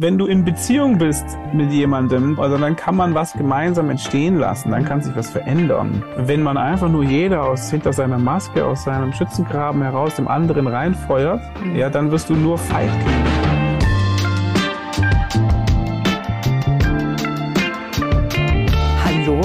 wenn du in Beziehung bist mit jemandem, also dann kann man was gemeinsam entstehen lassen, dann kann sich was verändern. Wenn man einfach nur jeder aus hinter seiner Maske, aus seinem Schützengraben heraus dem anderen reinfeuert, ja, dann wirst du nur Feind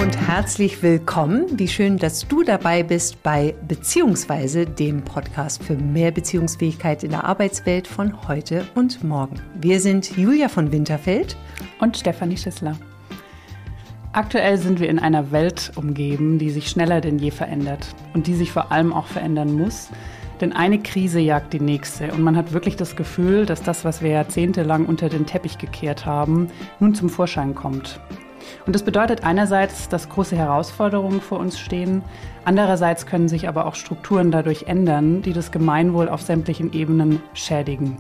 und herzlich willkommen. Wie schön, dass du dabei bist bei Beziehungsweise, dem Podcast für mehr Beziehungsfähigkeit in der Arbeitswelt von heute und morgen. Wir sind Julia von Winterfeld und Stefanie Schissler. Aktuell sind wir in einer Welt umgeben, die sich schneller denn je verändert und die sich vor allem auch verändern muss. Denn eine Krise jagt die nächste und man hat wirklich das Gefühl, dass das, was wir jahrzehntelang unter den Teppich gekehrt haben, nun zum Vorschein kommt. Und das bedeutet einerseits, dass große Herausforderungen vor uns stehen, andererseits können sich aber auch Strukturen dadurch ändern, die das Gemeinwohl auf sämtlichen Ebenen schädigen.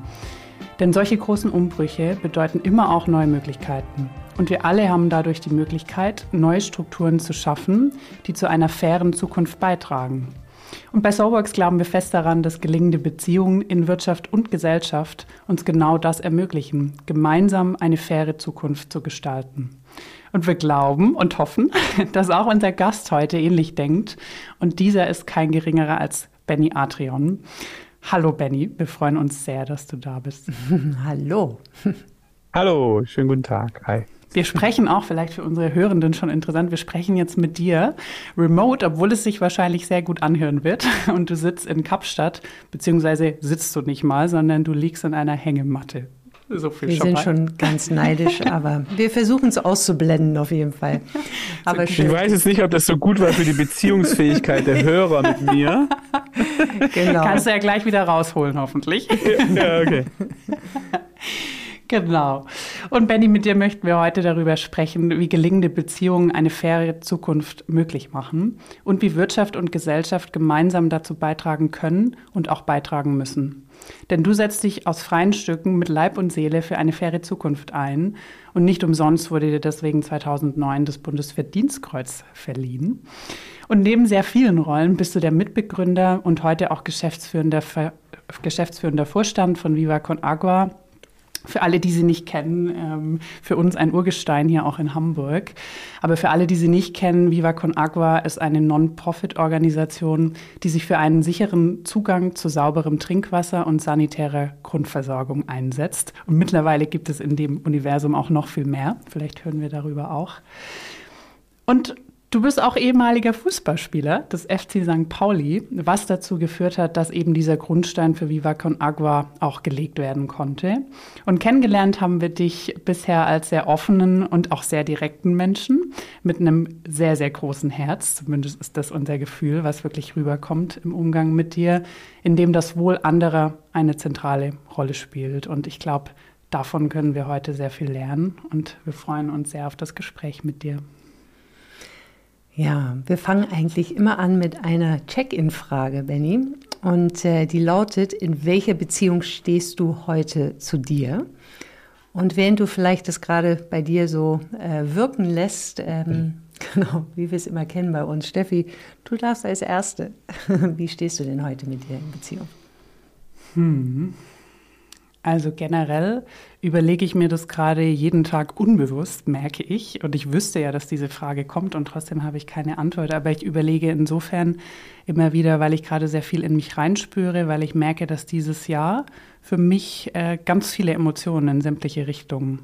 Denn solche großen Umbrüche bedeuten immer auch neue Möglichkeiten. Und wir alle haben dadurch die Möglichkeit, neue Strukturen zu schaffen, die zu einer fairen Zukunft beitragen. Und bei Soulworks glauben wir fest daran, dass gelingende Beziehungen in Wirtschaft und Gesellschaft uns genau das ermöglichen, gemeinsam eine faire Zukunft zu gestalten. Und wir glauben und hoffen, dass auch unser Gast heute ähnlich denkt. Und dieser ist kein geringerer als Benny Atrion. Hallo Benny, wir freuen uns sehr, dass du da bist. Hallo. Hallo, schönen guten Tag. Hi. Wir sprechen auch vielleicht für unsere Hörenden schon interessant. Wir sprechen jetzt mit dir remote, obwohl es sich wahrscheinlich sehr gut anhören wird. Und du sitzt in Kapstadt, beziehungsweise sitzt du nicht mal, sondern du liegst in einer Hängematte. So viel wir sind schon ganz neidisch, aber wir versuchen es auszublenden auf jeden Fall. Aber ich weiß jetzt nicht, ob das so gut war für die Beziehungsfähigkeit der Hörer mit mir. Genau. Kannst du ja gleich wieder rausholen, hoffentlich. Ja, okay. Genau. Und Benny, mit dir möchten wir heute darüber sprechen, wie gelingende Beziehungen eine faire Zukunft möglich machen und wie Wirtschaft und Gesellschaft gemeinsam dazu beitragen können und auch beitragen müssen. Denn du setzt dich aus freien Stücken mit Leib und Seele für eine faire Zukunft ein. Und nicht umsonst wurde dir deswegen 2009 das Bundesverdienstkreuz verliehen. Und neben sehr vielen Rollen bist du der Mitbegründer und heute auch geschäftsführender, geschäftsführender Vorstand von Viva Con Agua für alle, die sie nicht kennen, ähm, für uns ein Urgestein hier auch in Hamburg. Aber für alle, die sie nicht kennen, Viva Con Agua ist eine Non-Profit-Organisation, die sich für einen sicheren Zugang zu sauberem Trinkwasser und sanitärer Grundversorgung einsetzt. Und mittlerweile gibt es in dem Universum auch noch viel mehr. Vielleicht hören wir darüber auch. Und Du bist auch ehemaliger Fußballspieler des FC St. Pauli, was dazu geführt hat, dass eben dieser Grundstein für Viva Con Agua auch gelegt werden konnte. Und kennengelernt haben wir dich bisher als sehr offenen und auch sehr direkten Menschen mit einem sehr, sehr großen Herz. Zumindest ist das unser Gefühl, was wirklich rüberkommt im Umgang mit dir, in dem das Wohl anderer eine zentrale Rolle spielt. Und ich glaube, davon können wir heute sehr viel lernen und wir freuen uns sehr auf das Gespräch mit dir. Ja, wir fangen eigentlich immer an mit einer Check-in-Frage, Benny. Und äh, die lautet, in welcher Beziehung stehst du heute zu dir? Und während du vielleicht das gerade bei dir so äh, wirken lässt, ähm, genau, wie wir es immer kennen bei uns, Steffi, du darfst als Erste. wie stehst du denn heute mit dir in Beziehung? Hm. Also generell überlege ich mir das gerade jeden Tag unbewusst, merke ich. Und ich wüsste ja, dass diese Frage kommt und trotzdem habe ich keine Antwort. Aber ich überlege insofern immer wieder, weil ich gerade sehr viel in mich reinspüre, weil ich merke, dass dieses Jahr für mich äh, ganz viele Emotionen in sämtliche Richtungen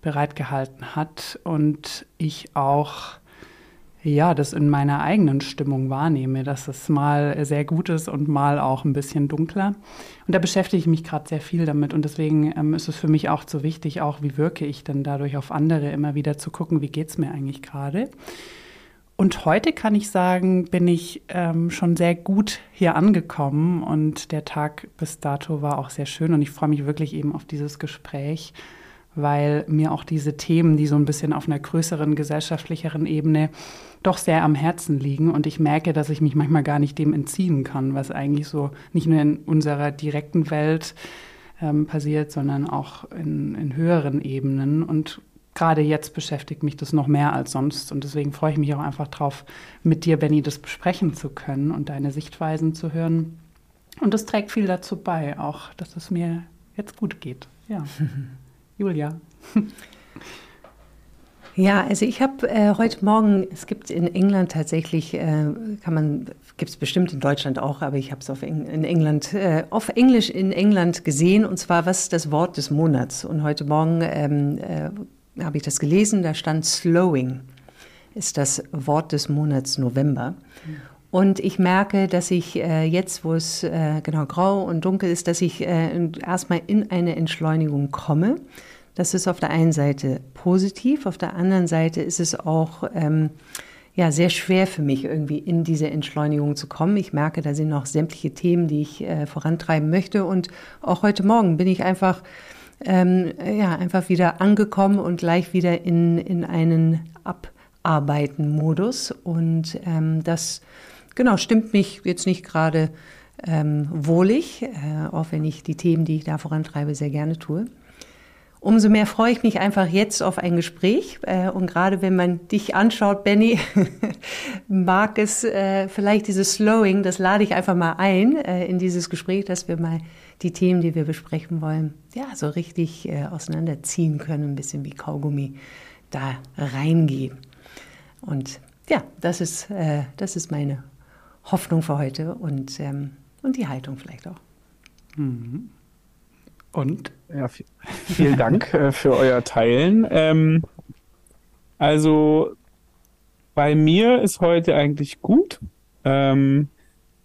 bereitgehalten hat und ich auch ja, das in meiner eigenen Stimmung wahrnehme, dass es mal sehr gut ist und mal auch ein bisschen dunkler. Und da beschäftige ich mich gerade sehr viel damit und deswegen ähm, ist es für mich auch so wichtig, auch wie wirke ich denn dadurch auf andere, immer wieder zu gucken, wie geht es mir eigentlich gerade. Und heute kann ich sagen, bin ich ähm, schon sehr gut hier angekommen und der Tag bis dato war auch sehr schön und ich freue mich wirklich eben auf dieses Gespräch weil mir auch diese Themen, die so ein bisschen auf einer größeren gesellschaftlicheren Ebene doch sehr am Herzen liegen und ich merke, dass ich mich manchmal gar nicht dem entziehen kann, was eigentlich so nicht nur in unserer direkten Welt ähm, passiert, sondern auch in, in höheren Ebenen und gerade jetzt beschäftigt mich das noch mehr als sonst und deswegen freue ich mich auch einfach drauf, mit dir, Benny, das besprechen zu können und deine Sichtweisen zu hören. Und das trägt viel dazu bei, auch, dass es mir jetzt gut geht. Ja. Julia. Ja, also ich habe äh, heute Morgen, es gibt in England tatsächlich, äh, kann man, gibt es bestimmt in Deutschland auch, aber ich habe es auf Eng in England, äh, auf Englisch in England gesehen und zwar was ist das Wort des Monats. Und heute Morgen ähm, äh, habe ich das gelesen, da stand Slowing ist das Wort des Monats November. Und ich merke, dass ich äh, jetzt, wo es äh, genau grau und dunkel ist, dass ich äh, erstmal in eine Entschleunigung komme. Das ist auf der einen Seite positiv, auf der anderen Seite ist es auch ähm, ja, sehr schwer für mich, irgendwie in diese Entschleunigung zu kommen. Ich merke, da sind noch sämtliche Themen, die ich äh, vorantreiben möchte. Und auch heute Morgen bin ich einfach, ähm, ja, einfach wieder angekommen und gleich wieder in, in einen Abarbeiten-Modus. Und ähm, das, genau, stimmt mich jetzt nicht gerade ähm, wohlig, äh, auch wenn ich die Themen, die ich da vorantreibe, sehr gerne tue. Umso mehr freue ich mich einfach jetzt auf ein Gespräch. Äh, und gerade wenn man dich anschaut, Benny, mag es äh, vielleicht dieses Slowing, das lade ich einfach mal ein äh, in dieses Gespräch, dass wir mal die Themen, die wir besprechen wollen, ja, so richtig auseinanderziehen können, ein bisschen wie Kaugummi da reingehen. Und ja, das ist, das ist meine Hoffnung für heute und, ähm, und die Haltung vielleicht auch. Mhm. Und? Ja, vielen Dank äh, für euer Teilen. Ähm, also bei mir ist heute eigentlich gut. Ähm,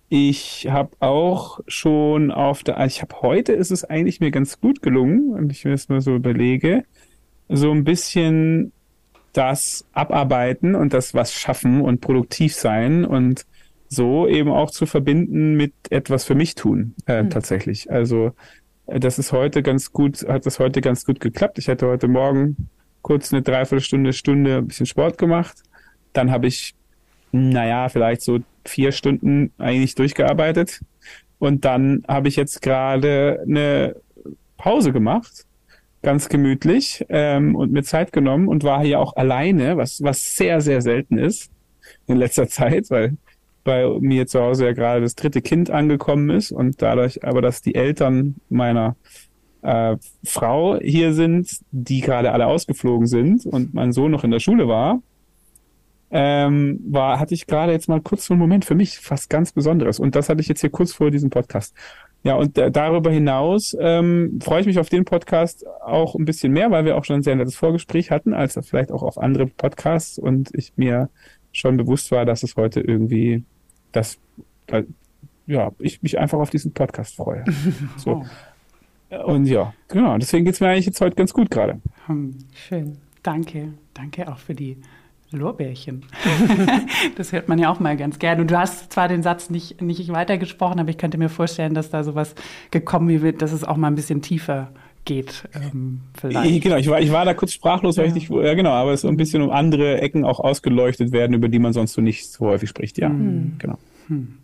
ich habe auch schon auf der, also ich habe heute ist es eigentlich mir ganz gut gelungen, und ich mir das mal so überlege, so ein bisschen das abarbeiten und das was schaffen und produktiv sein und so eben auch zu verbinden mit etwas für mich tun, äh, mhm. tatsächlich. Also das ist heute ganz gut, hat das heute ganz gut geklappt. Ich hatte heute Morgen kurz eine Dreiviertelstunde, Stunde ein bisschen Sport gemacht. Dann habe ich, naja, vielleicht so vier Stunden eigentlich durchgearbeitet. Und dann habe ich jetzt gerade eine Pause gemacht, ganz gemütlich ähm, und mir Zeit genommen und war hier auch alleine, was, was sehr, sehr selten ist in letzter Zeit, weil bei mir zu Hause ja gerade das dritte Kind angekommen ist und dadurch aber, dass die Eltern meiner äh, Frau hier sind, die gerade alle ausgeflogen sind und mein Sohn noch in der Schule war, ähm, war, hatte ich gerade jetzt mal kurz so einen Moment für mich, fast ganz Besonderes. Und das hatte ich jetzt hier kurz vor diesem Podcast. Ja, und darüber hinaus ähm, freue ich mich auf den Podcast auch ein bisschen mehr, weil wir auch schon ein sehr nettes Vorgespräch hatten, als vielleicht auch auf andere Podcasts und ich mir schon bewusst war, dass es heute irgendwie dass äh, ja, ich mich einfach auf diesen Podcast freue. So. Und ja, genau, deswegen geht es mir eigentlich jetzt heute ganz gut gerade. Hm, schön. Danke. Danke auch für die Lorbeerchen. das hört man ja auch mal ganz gern. Und du hast zwar den Satz nicht, nicht weitergesprochen, aber ich könnte mir vorstellen, dass da sowas gekommen wird, dass es auch mal ein bisschen tiefer geht. Ähm, vielleicht. Genau, ich war, ich war da kurz sprachlos, weil ja. ich nicht, ja genau, aber es so ein bisschen um andere Ecken auch ausgeleuchtet werden, über die man sonst so nicht so häufig spricht, ja. Mhm. Genau. Hm.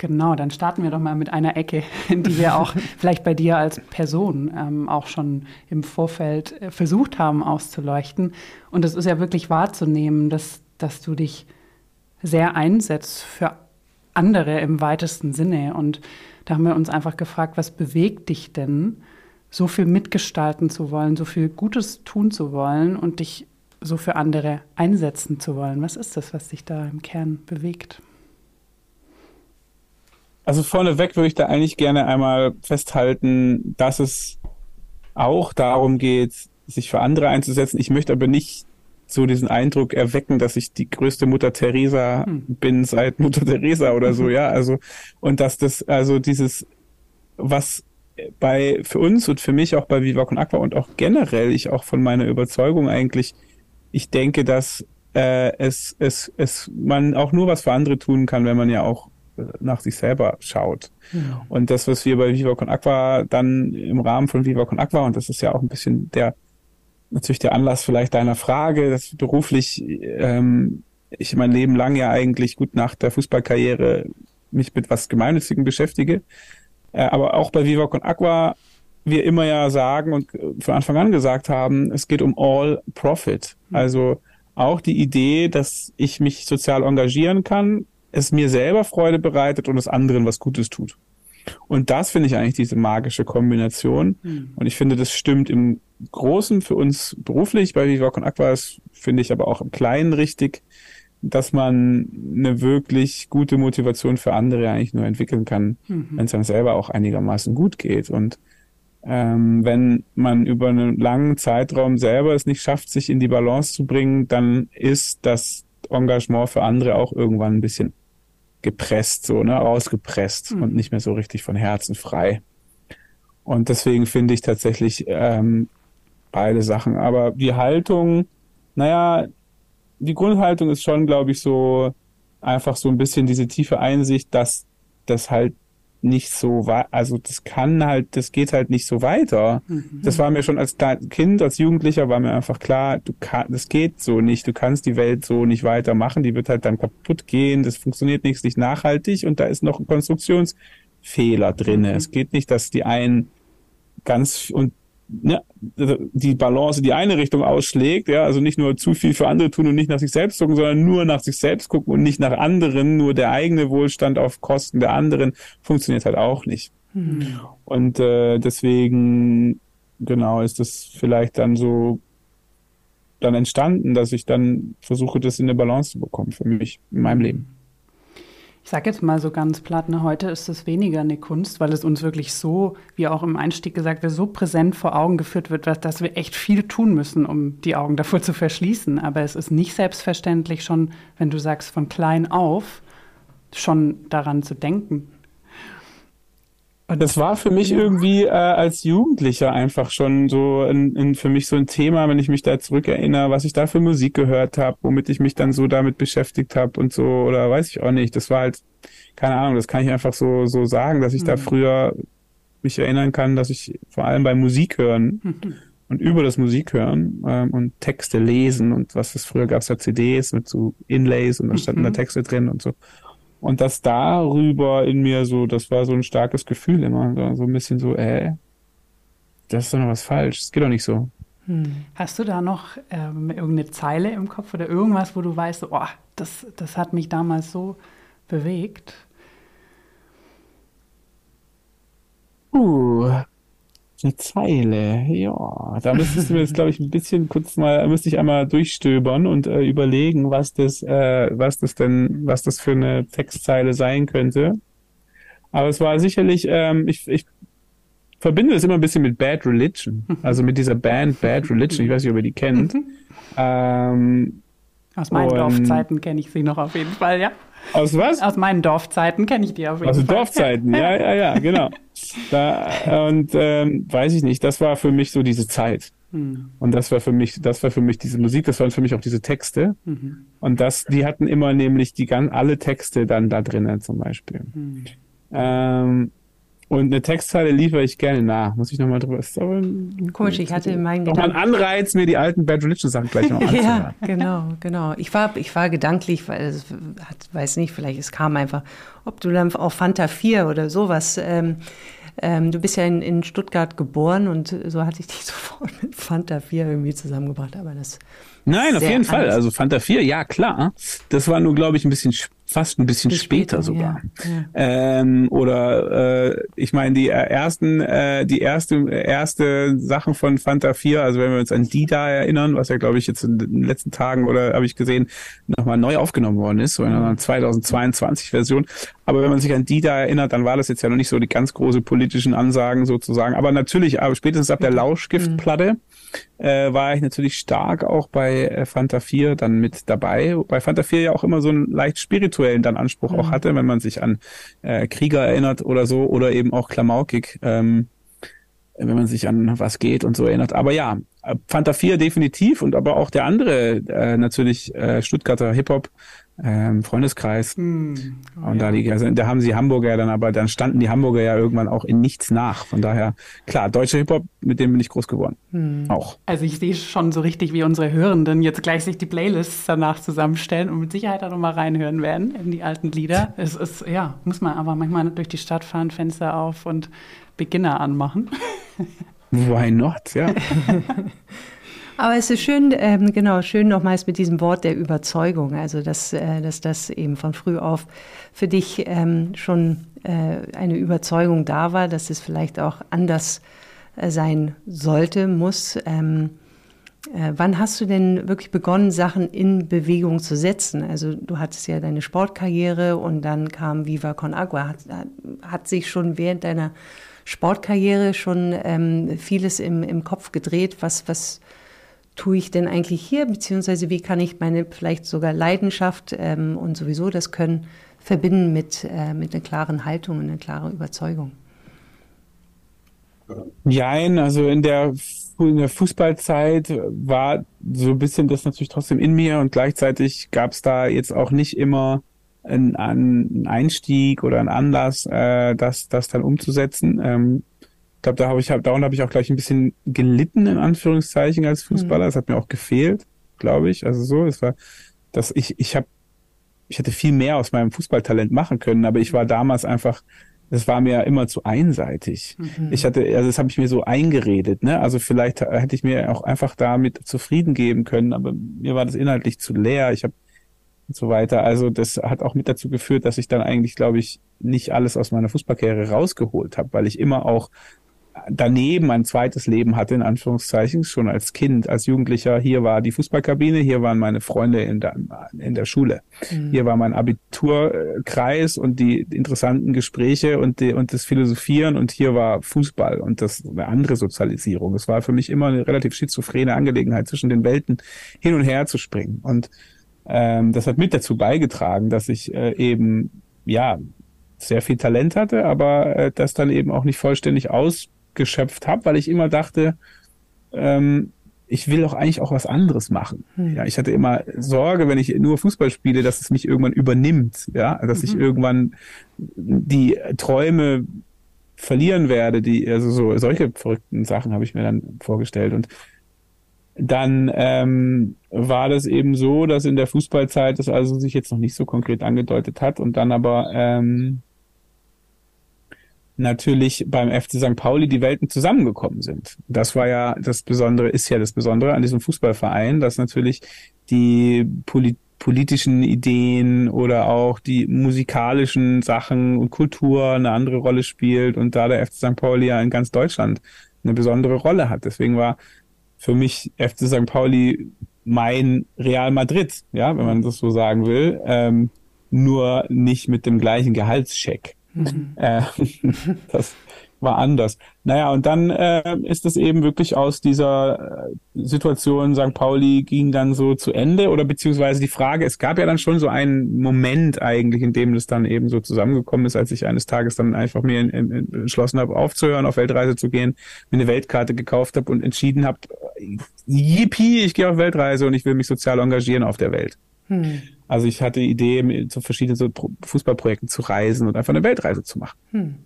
Genau, dann starten wir doch mal mit einer Ecke, die wir auch vielleicht bei dir als Person ähm, auch schon im Vorfeld äh, versucht haben auszuleuchten. Und es ist ja wirklich wahrzunehmen, dass, dass du dich sehr einsetzt für andere im weitesten Sinne. Und da haben wir uns einfach gefragt, was bewegt dich denn, so viel mitgestalten zu wollen, so viel Gutes tun zu wollen und dich so für andere einsetzen zu wollen? Was ist das, was dich da im Kern bewegt? Also vorneweg würde ich da eigentlich gerne einmal festhalten, dass es auch darum geht, sich für andere einzusetzen. Ich möchte aber nicht so diesen Eindruck erwecken, dass ich die größte Mutter Teresa hm. bin seit Mutter Teresa oder so, ja. Also, und dass das, also dieses, was bei, für uns und für mich auch bei Viva Con Aqua und auch generell ich auch von meiner Überzeugung eigentlich, ich denke, dass äh, es, es, es, man auch nur was für andere tun kann, wenn man ja auch nach sich selber schaut. Ja. Und das, was wir bei Viva Con Aqua dann im Rahmen von Viva Con Aqua, und das ist ja auch ein bisschen der, natürlich der Anlass vielleicht deiner Frage, dass beruflich ähm, ich mein Leben lang ja eigentlich gut nach der Fußballkarriere mich mit was Gemeinnützigem beschäftige. Äh, aber auch bei Viva Con Aqua wir immer ja sagen und von Anfang an gesagt haben, es geht um All Profit. Mhm. Also auch die Idee, dass ich mich sozial engagieren kann, es mir selber Freude bereitet und es anderen was Gutes tut. Und das finde ich eigentlich diese magische Kombination. Mhm. Und ich finde, das stimmt im Großen, für uns beruflich, bei Viva Con Aqua finde ich aber auch im Kleinen richtig, dass man eine wirklich gute Motivation für andere eigentlich nur entwickeln kann, mhm. wenn es einem selber auch einigermaßen gut geht. Und ähm, wenn man über einen langen Zeitraum selber es nicht schafft, sich in die Balance zu bringen, dann ist das Engagement für andere auch irgendwann ein bisschen gepresst, so, ne, rausgepresst mhm. und nicht mehr so richtig von Herzen frei. Und deswegen finde ich tatsächlich ähm, beide Sachen. Aber die Haltung, naja, die Grundhaltung ist schon, glaube ich, so einfach so ein bisschen diese tiefe Einsicht, dass das halt nicht so war, also das kann halt, das geht halt nicht so weiter. Mhm. Das war mir schon als Kind, als Jugendlicher war mir einfach klar, du kannst, das geht so nicht, du kannst die Welt so nicht weitermachen, die wird halt dann kaputt gehen, das funktioniert nicht, nicht nachhaltig und da ist noch ein Konstruktionsfehler drinne. Mhm. Es geht nicht, dass die einen ganz und ne, die Balance die eine Richtung ausschlägt, ja, also nicht nur zu viel für andere tun und nicht nach sich selbst gucken, sondern nur nach sich selbst gucken und nicht nach anderen, nur der eigene Wohlstand auf Kosten der anderen, funktioniert halt auch nicht. Mhm. Und äh, deswegen, genau, ist das vielleicht dann so dann entstanden, dass ich dann versuche, das in eine Balance zu bekommen für mich in meinem Leben ich sage jetzt mal so ganz platt, ne, heute ist es weniger eine Kunst, weil es uns wirklich so, wie auch im Einstieg gesagt wird, so präsent vor Augen geführt wird, dass wir echt viel tun müssen, um die Augen davor zu verschließen. Aber es ist nicht selbstverständlich schon, wenn du sagst, von klein auf schon daran zu denken. Das war für mich irgendwie äh, als Jugendlicher einfach schon so ein, ein, für mich so ein Thema, wenn ich mich da zurückerinnere, was ich da für Musik gehört habe, womit ich mich dann so damit beschäftigt habe und so oder weiß ich auch nicht. Das war halt keine Ahnung, das kann ich einfach so so sagen, dass ich mhm. da früher mich erinnern kann, dass ich vor allem beim Musik hören mhm. und über das Musik hören ähm, und Texte lesen und was es früher gab es ja CDs mit so Inlays und da standen mhm. da Texte drin und so und das darüber in mir so, das war so ein starkes Gefühl immer. So ein bisschen so, äh, das ist doch noch was falsch. Das geht doch nicht so. Hm. Hast du da noch ähm, irgendeine Zeile im Kopf oder irgendwas, wo du weißt, oh, das, das hat mich damals so bewegt? Uh, eine Zeile, ja. Da müsstest du mir jetzt, glaube ich, ein bisschen kurz mal, müsste ich einmal durchstöbern und äh, überlegen, was das, äh, was das denn, was das für eine Textzeile sein könnte. Aber es war sicherlich, ähm, ich, ich verbinde es immer ein bisschen mit Bad Religion, also mit dieser Band Bad Religion. Ich weiß nicht, ob ihr die kennt. ähm, Aus meinen Dorfzeiten kenne ich sie noch auf jeden Fall, ja. Aus was? Aus meinen Dorfzeiten kenne ich die auf jeden Aus Fall. Aus Dorfzeiten, ja, ja, ja, genau. Da, und ähm, weiß ich nicht, das war für mich so diese Zeit. Mhm. Und das war für mich, das war für mich diese Musik, das waren für mich auch diese Texte. Mhm. Und das, die hatten immer nämlich die ganz alle Texte dann da drinnen zum Beispiel. Mhm. Ähm, und eine Textzeile liefere ich gerne nach. Muss ich nochmal drüber. Ist aber Komisch, ich hatte in meinen Gedanken. Nochmal ein Anreiz, mir die alten Bad Religion Sachen gleich noch anzuhören. ja, genau, genau. Ich war, ich war gedanklich, weil es hat, weiß nicht, vielleicht es kam einfach, ob du dann auch Fanta 4 oder sowas. Ähm, ähm, du bist ja in, in Stuttgart geboren und so hatte ich dich sofort mit Fanta 4 irgendwie zusammengebracht, aber das. Nein, auf jeden anders. Fall. Also Fanta 4, ja klar. Das war nur, glaube ich, ein bisschen fast ein bisschen später, später, sogar. Ja, ja. Ähm, oder äh, ich meine die ersten, äh, die erste erste Sachen von Fanta 4, also wenn wir uns an die da erinnern, was ja glaube ich jetzt in den letzten Tagen oder habe ich gesehen nochmal neu aufgenommen worden ist, so in einer 2022 Version. Aber wenn man sich an die da erinnert, dann war das jetzt ja noch nicht so die ganz große politischen Ansagen sozusagen. Aber natürlich, aber spätestens ab der mhm. Lauschgiftplatte. Äh, war ich natürlich stark auch bei äh, Fanta 4 dann mit dabei. Bei Fanta 4 ja auch immer so einen leicht spirituellen dann Anspruch mhm. auch hatte, wenn man sich an äh, Krieger erinnert oder so oder eben auch Klamaukig, ähm, wenn man sich an was geht und so erinnert. Aber ja, Fanta 4 definitiv und aber auch der andere äh, natürlich äh, Stuttgarter Hip-Hop ähm, Freundeskreis. Oh, und da, die, also, da haben sie Hamburger dann, aber dann standen die Hamburger ja irgendwann auch in nichts nach. Von daher, klar, deutscher Hip-Hop, mit dem bin ich groß geworden. Mm. Auch. Also ich sehe schon so richtig, wie unsere Hörenden jetzt gleich sich die Playlists danach zusammenstellen und mit Sicherheit auch nochmal reinhören werden in die alten Lieder. Es ist, ja, muss man aber manchmal durch die Stadt fahren, Fenster auf und Beginner anmachen. Why not, ja. Aber es ist schön, ähm, genau, schön nochmals mit diesem Wort der Überzeugung, also dass, äh, dass das eben von früh auf für dich ähm, schon äh, eine Überzeugung da war, dass es vielleicht auch anders äh, sein sollte, muss. Ähm, äh, wann hast du denn wirklich begonnen, Sachen in Bewegung zu setzen? Also du hattest ja deine Sportkarriere und dann kam Viva Con Agua. Hat, hat sich schon während deiner Sportkarriere schon ähm, vieles im, im Kopf gedreht? Was, was tue ich denn eigentlich hier? Beziehungsweise wie kann ich meine vielleicht sogar Leidenschaft ähm, und sowieso das Können verbinden mit, äh, mit einer klaren Haltung und einer klaren Überzeugung? Nein, also in der, in der Fußballzeit war so ein bisschen das natürlich trotzdem in mir und gleichzeitig gab es da jetzt auch nicht immer einen, einen Einstieg oder einen Anlass, äh, das, das dann umzusetzen. Ähm, ich glaube, da habe ich, hab, darunter habe ich auch gleich ein bisschen gelitten, in Anführungszeichen, als Fußballer. Es mhm. hat mir auch gefehlt, glaube ich. Also so, es war, dass ich, ich habe, ich hätte viel mehr aus meinem Fußballtalent machen können, aber ich war damals einfach das war mir immer zu einseitig. Mhm. Ich hatte, also das habe ich mir so eingeredet, ne? Also vielleicht hätte ich mir auch einfach damit zufrieden geben können, aber mir war das inhaltlich zu leer. Ich habe und so weiter. Also das hat auch mit dazu geführt, dass ich dann eigentlich, glaube ich, nicht alles aus meiner Fußballkarriere rausgeholt habe, weil ich immer auch daneben ein zweites Leben hatte, in Anführungszeichen, schon als Kind, als Jugendlicher. Hier war die Fußballkabine, hier waren meine Freunde in der, in der Schule. Mhm. Hier war mein Abiturkreis und die interessanten Gespräche und, die, und das Philosophieren und hier war Fußball und das eine andere Sozialisierung. Es war für mich immer eine relativ schizophrene Angelegenheit, zwischen den Welten hin und her zu springen. Und ähm, das hat mit dazu beigetragen, dass ich äh, eben, ja, sehr viel Talent hatte, aber äh, das dann eben auch nicht vollständig aus geschöpft habe, weil ich immer dachte, ähm, ich will doch eigentlich auch was anderes machen. Hm. Ja, ich hatte immer Sorge, wenn ich nur Fußball spiele, dass es mich irgendwann übernimmt, ja, dass mhm. ich irgendwann die Träume verlieren werde, die also so solche verrückten Sachen habe ich mir dann vorgestellt und dann ähm, war das eben so, dass in der Fußballzeit das also sich jetzt noch nicht so konkret angedeutet hat und dann aber ähm, natürlich beim FC St. Pauli die Welten zusammengekommen sind. Das war ja das Besondere, ist ja das Besondere an diesem Fußballverein, dass natürlich die Polit politischen Ideen oder auch die musikalischen Sachen und Kultur eine andere Rolle spielt und da der FC St. Pauli ja in ganz Deutschland eine besondere Rolle hat. Deswegen war für mich FC St. Pauli mein Real Madrid, ja, wenn man das so sagen will, ähm, nur nicht mit dem gleichen Gehaltscheck. Mhm. Äh, das war anders. Naja, und dann äh, ist es eben wirklich aus dieser äh, Situation, St. Pauli ging dann so zu Ende oder beziehungsweise die Frage, es gab ja dann schon so einen Moment eigentlich, in dem das dann eben so zusammengekommen ist, als ich eines Tages dann einfach mir in, in, entschlossen habe, aufzuhören, auf Weltreise zu gehen, mir eine Weltkarte gekauft habe und entschieden habe, yippie, ich gehe auf Weltreise und ich will mich sozial engagieren auf der Welt. Hm. Also ich hatte die Idee, zu verschiedenen so Fußballprojekten zu reisen und einfach eine Weltreise zu machen. Hm.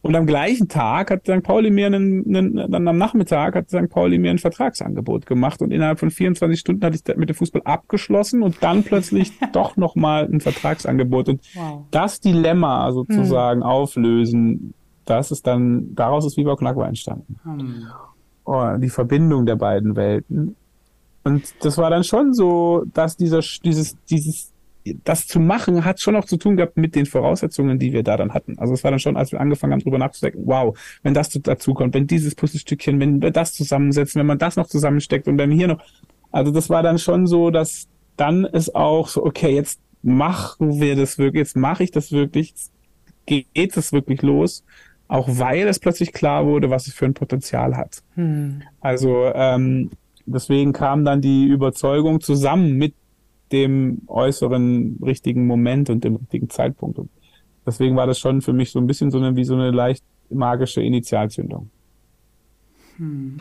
Und am gleichen Tag hat St. Pauli mir einen, einen, dann am Nachmittag hat St. Pauli mir ein Vertragsangebot gemacht und innerhalb von 24 Stunden hatte ich mit dem Fußball abgeschlossen und dann plötzlich doch nochmal ein Vertragsangebot. Und wow. das Dilemma sozusagen hm. auflösen, das ist dann, daraus ist Viva Knackwar entstanden. Hm. Oh, die Verbindung der beiden Welten. Und das war dann schon so, dass dieser, dieses, dieses, das zu machen hat schon auch zu tun gehabt mit den Voraussetzungen, die wir da dann hatten. Also es war dann schon, als wir angefangen haben, drüber nachzudenken, wow, wenn das dazu kommt, wenn dieses Puzzlestückchen, wenn wir das zusammensetzen, wenn man das noch zusammensteckt und dann hier noch. Also das war dann schon so, dass dann ist auch so, okay, jetzt machen wir das wirklich, jetzt mache ich das wirklich, geht es wirklich los, auch weil es plötzlich klar wurde, was es für ein Potenzial hat. Hm. Also ähm, deswegen kam dann die Überzeugung zusammen mit dem äußeren richtigen Moment und dem richtigen Zeitpunkt. Und deswegen war das schon für mich so ein bisschen so eine, wie so eine leicht magische Initialzündung. Hm.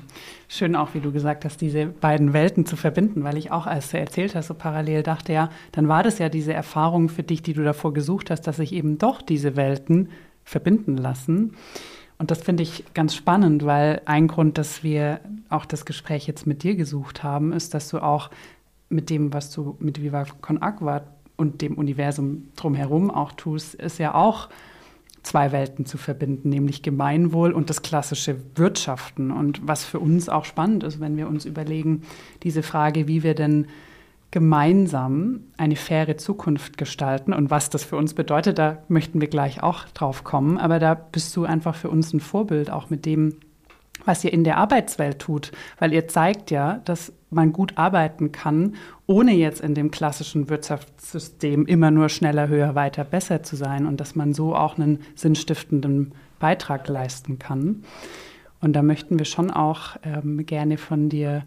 Schön auch, wie du gesagt hast, diese beiden Welten zu verbinden, weil ich auch, als du erzählt hast, so parallel dachte, ja, dann war das ja diese Erfahrung für dich, die du davor gesucht hast, dass sich eben doch diese Welten verbinden lassen. Und das finde ich ganz spannend, weil ein Grund, dass wir auch das Gespräch jetzt mit dir gesucht haben, ist, dass du auch mit dem, was du mit Viva Con Agua und dem Universum drumherum auch tust, ist ja auch zwei Welten zu verbinden, nämlich Gemeinwohl und das klassische Wirtschaften. Und was für uns auch spannend ist, wenn wir uns überlegen, diese Frage, wie wir denn gemeinsam eine faire Zukunft gestalten und was das für uns bedeutet, da möchten wir gleich auch drauf kommen. Aber da bist du einfach für uns ein Vorbild, auch mit dem, was ihr in der Arbeitswelt tut, weil ihr zeigt ja, dass man gut arbeiten kann, ohne jetzt in dem klassischen Wirtschaftssystem immer nur schneller, höher, weiter, besser zu sein und dass man so auch einen sinnstiftenden Beitrag leisten kann. Und da möchten wir schon auch ähm, gerne von dir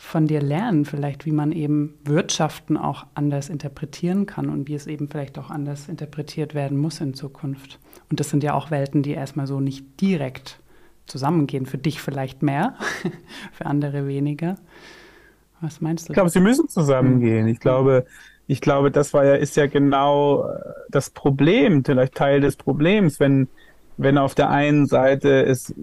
von dir lernen, vielleicht wie man eben Wirtschaften auch anders interpretieren kann und wie es eben vielleicht auch anders interpretiert werden muss in Zukunft. Und das sind ja auch Welten, die erstmal so nicht direkt zusammengehen. Für dich vielleicht mehr, für andere weniger. Was meinst du? Ich glaube, sie müssen zusammengehen. Ich glaube, ich glaube, das war ja, ist ja genau äh, das Problem, vielleicht Teil des Problems, wenn, wenn auf der einen Seite es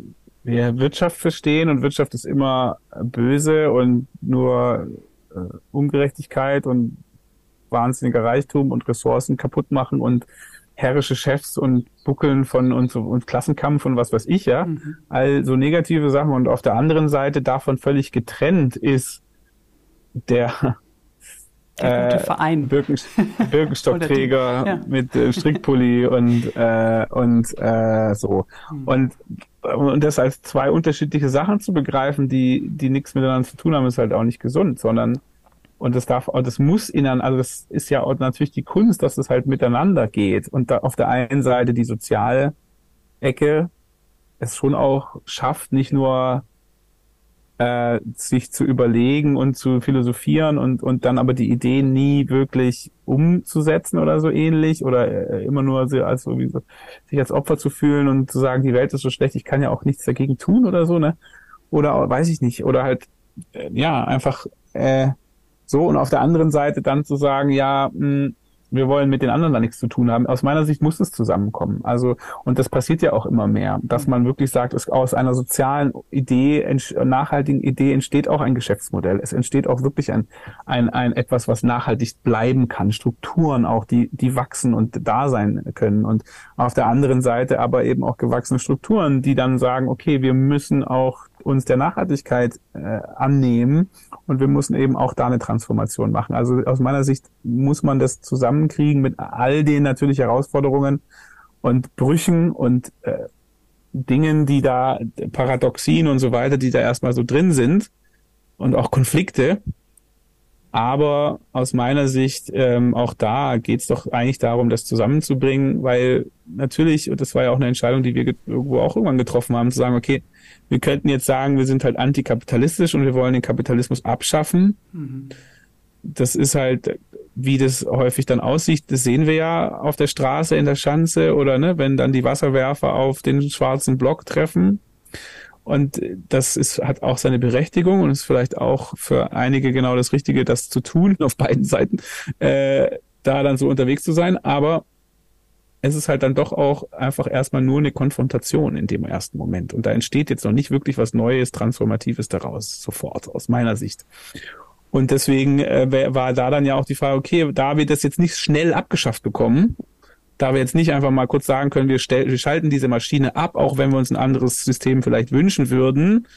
wir Wirtschaft verstehen und Wirtschaft ist immer böse und nur äh, Ungerechtigkeit und wahnsinniger Reichtum und Ressourcen kaputt machen und herrische Chefs und Buckeln von und, und Klassenkampf und was weiß ich, ja. Mhm. All so negative Sachen. Und auf der anderen Seite davon völlig getrennt ist der der gute äh, Verein. Birken, Birkenstockträger ja. mit äh, Strickpulli und, äh, und äh, so. Mhm. Und, und das als zwei unterschiedliche Sachen zu begreifen, die, die nichts miteinander zu tun haben, ist halt auch nicht gesund, sondern und das darf, das muss innen, also das ist ja auch natürlich die Kunst, dass es halt miteinander geht. Und da auf der einen Seite die soziale Ecke es schon auch schafft, nicht nur äh, sich zu überlegen und zu philosophieren und, und dann aber die Ideen nie wirklich umzusetzen oder so ähnlich oder äh, immer nur so als so, wie so, sich als Opfer zu fühlen und zu sagen, die Welt ist so schlecht, ich kann ja auch nichts dagegen tun oder so, ne? Oder weiß ich nicht. Oder halt, äh, ja, einfach äh, so und auf der anderen Seite dann zu sagen, ja, mh, hm, wir wollen mit den anderen da nichts zu tun haben. Aus meiner Sicht muss es zusammenkommen. Also, und das passiert ja auch immer mehr, dass man wirklich sagt, es aus einer sozialen Idee, nachhaltigen Idee entsteht auch ein Geschäftsmodell. Es entsteht auch wirklich ein, ein, ein etwas, was nachhaltig bleiben kann. Strukturen auch, die, die wachsen und da sein können. Und auf der anderen Seite aber eben auch gewachsene Strukturen, die dann sagen, okay, wir müssen auch uns der Nachhaltigkeit äh, annehmen und wir müssen eben auch da eine Transformation machen. Also aus meiner Sicht muss man das zusammenkriegen mit all den natürlich Herausforderungen und Brüchen und äh, Dingen, die da, Paradoxien und so weiter, die da erstmal so drin sind und auch Konflikte. Aber aus meiner Sicht, ähm, auch da geht es doch eigentlich darum, das zusammenzubringen, weil natürlich, und das war ja auch eine Entscheidung, die wir irgendwo auch irgendwann getroffen haben, zu sagen, okay, wir könnten jetzt sagen, wir sind halt antikapitalistisch und wir wollen den Kapitalismus abschaffen. Mhm. Das ist halt, wie das häufig dann aussieht, das sehen wir ja auf der Straße in der Schanze oder ne, wenn dann die Wasserwerfer auf den schwarzen Block treffen. Und das ist, hat auch seine Berechtigung und ist vielleicht auch für einige genau das Richtige, das zu tun, auf beiden Seiten, äh, da dann so unterwegs zu sein. Aber es ist halt dann doch auch einfach erstmal nur eine Konfrontation in dem ersten Moment. Und da entsteht jetzt noch nicht wirklich was Neues, Transformatives daraus, sofort, aus meiner Sicht. Und deswegen äh, war da dann ja auch die Frage, okay, da wir das jetzt nicht schnell abgeschafft bekommen, da wir jetzt nicht einfach mal kurz sagen können, wir, wir schalten diese Maschine ab, auch wenn wir uns ein anderes System vielleicht wünschen würden,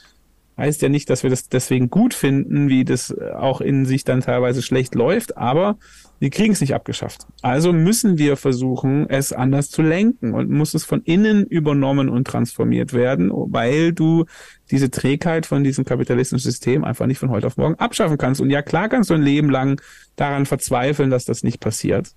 heißt ja nicht, dass wir das deswegen gut finden, wie das auch in sich dann teilweise schlecht läuft, aber wir kriegen es nicht abgeschafft. Also müssen wir versuchen, es anders zu lenken und muss es von innen übernommen und transformiert werden, weil du diese Trägheit von diesem kapitalistischen System einfach nicht von heute auf morgen abschaffen kannst. Und ja, klar kannst du ein Leben lang daran verzweifeln, dass das nicht passiert.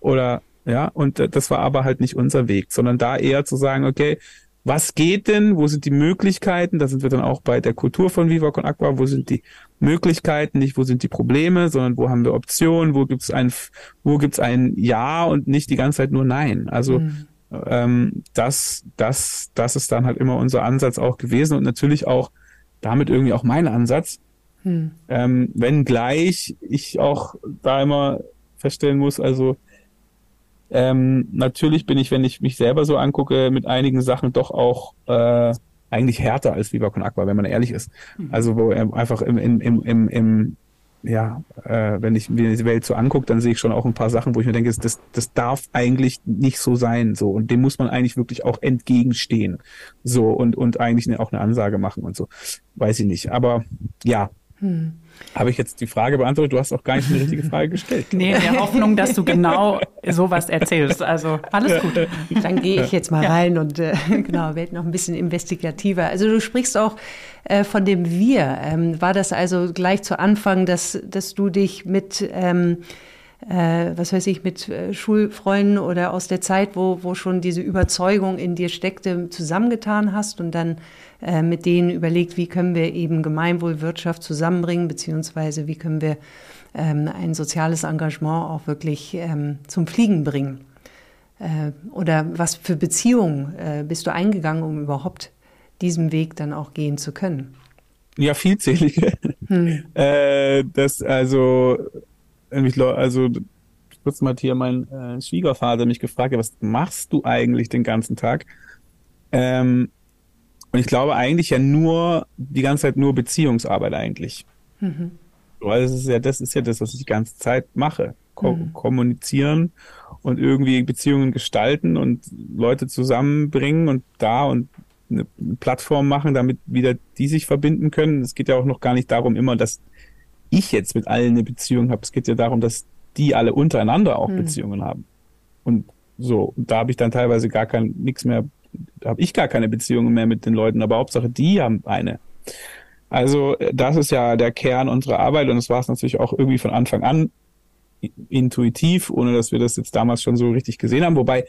Oder ja, und das war aber halt nicht unser Weg, sondern da eher zu sagen, okay, was geht denn, wo sind die Möglichkeiten, da sind wir dann auch bei der Kultur von Viva Con Aqua, wo sind die Möglichkeiten, nicht wo sind die Probleme, sondern wo haben wir Optionen, wo gibt's ein, wo gibt's ein Ja und nicht die ganze Zeit nur Nein. Also mhm. ähm, das, das, das ist dann halt immer unser Ansatz auch gewesen und natürlich auch damit irgendwie auch mein Ansatz. Mhm. Ähm, wenn gleich ich auch da immer feststellen muss, also ähm, natürlich bin ich, wenn ich mich selber so angucke, mit einigen Sachen doch auch äh, eigentlich härter als Viva Con Aqua, wenn man ehrlich ist. Mhm. Also wo er einfach im, im, im, im, im ja, äh, wenn ich mir die Welt so angucke, dann sehe ich schon auch ein paar Sachen, wo ich mir denke, das, das darf eigentlich nicht so sein, so und dem muss man eigentlich wirklich auch entgegenstehen, so und und eigentlich auch eine Ansage machen und so, weiß ich nicht. Aber ja, Hm. Habe ich jetzt die Frage beantwortet? Du hast auch gar nicht eine richtige Frage gestellt. nee, in der Hoffnung, dass du genau sowas erzählst. Also alles gut. Dann gehe ich jetzt mal ja. rein und äh, genau, werde noch ein bisschen investigativer. Also du sprichst auch äh, von dem Wir. Ähm, war das also gleich zu Anfang, dass, dass du dich mit ähm, äh, was weiß ich, mit äh, Schulfreunden oder aus der Zeit, wo, wo schon diese Überzeugung in dir steckte, zusammengetan hast und dann äh, mit denen überlegt, wie können wir eben Gemeinwohlwirtschaft zusammenbringen, beziehungsweise wie können wir ähm, ein soziales Engagement auch wirklich ähm, zum Fliegen bringen. Äh, oder was für Beziehungen äh, bist du eingegangen, um überhaupt diesen Weg dann auch gehen zu können? Ja, vielzählige. Hm. Äh, das also also kurz mal hier mein äh, Schwiegervater mich gefragt, was machst du eigentlich den ganzen Tag? Ähm, und ich glaube eigentlich ja nur, die ganze Zeit nur Beziehungsarbeit eigentlich. Mhm. Weil das ist ja, das ist ja das, was ich die ganze Zeit mache. Ko mhm. Kommunizieren und irgendwie Beziehungen gestalten und Leute zusammenbringen und da und eine Plattform machen, damit wieder die sich verbinden können. Es geht ja auch noch gar nicht darum immer, dass ich jetzt mit allen eine Beziehung habe. Es geht ja darum, dass die alle untereinander auch mhm. Beziehungen haben. Und so, und da habe ich dann teilweise gar kein nichts mehr, habe ich gar keine Beziehungen mehr mit den Leuten, aber Hauptsache die haben eine. Also das ist ja der Kern unserer Arbeit und das war es natürlich auch irgendwie von Anfang an intuitiv, ohne dass wir das jetzt damals schon so richtig gesehen haben. Wobei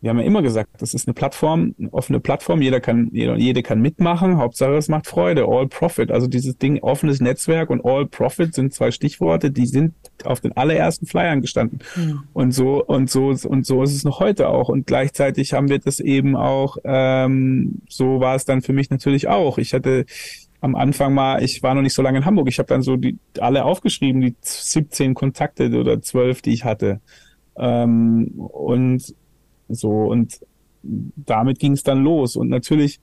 wir haben ja immer gesagt, das ist eine Plattform, eine offene Plattform, jeder kann, jeder, jede kann mitmachen, Hauptsache es macht Freude, All Profit, also dieses Ding, offenes Netzwerk und All Profit sind zwei Stichworte, die sind auf den allerersten Flyern gestanden. Mhm. Und so, und so, und so ist es noch heute auch. Und gleichzeitig haben wir das eben auch, ähm, so war es dann für mich natürlich auch. Ich hatte am Anfang mal, ich war noch nicht so lange in Hamburg, ich habe dann so die alle aufgeschrieben, die 17 Kontakte oder 12, die ich hatte. Ähm, und so, und damit ging es dann los. Und natürlich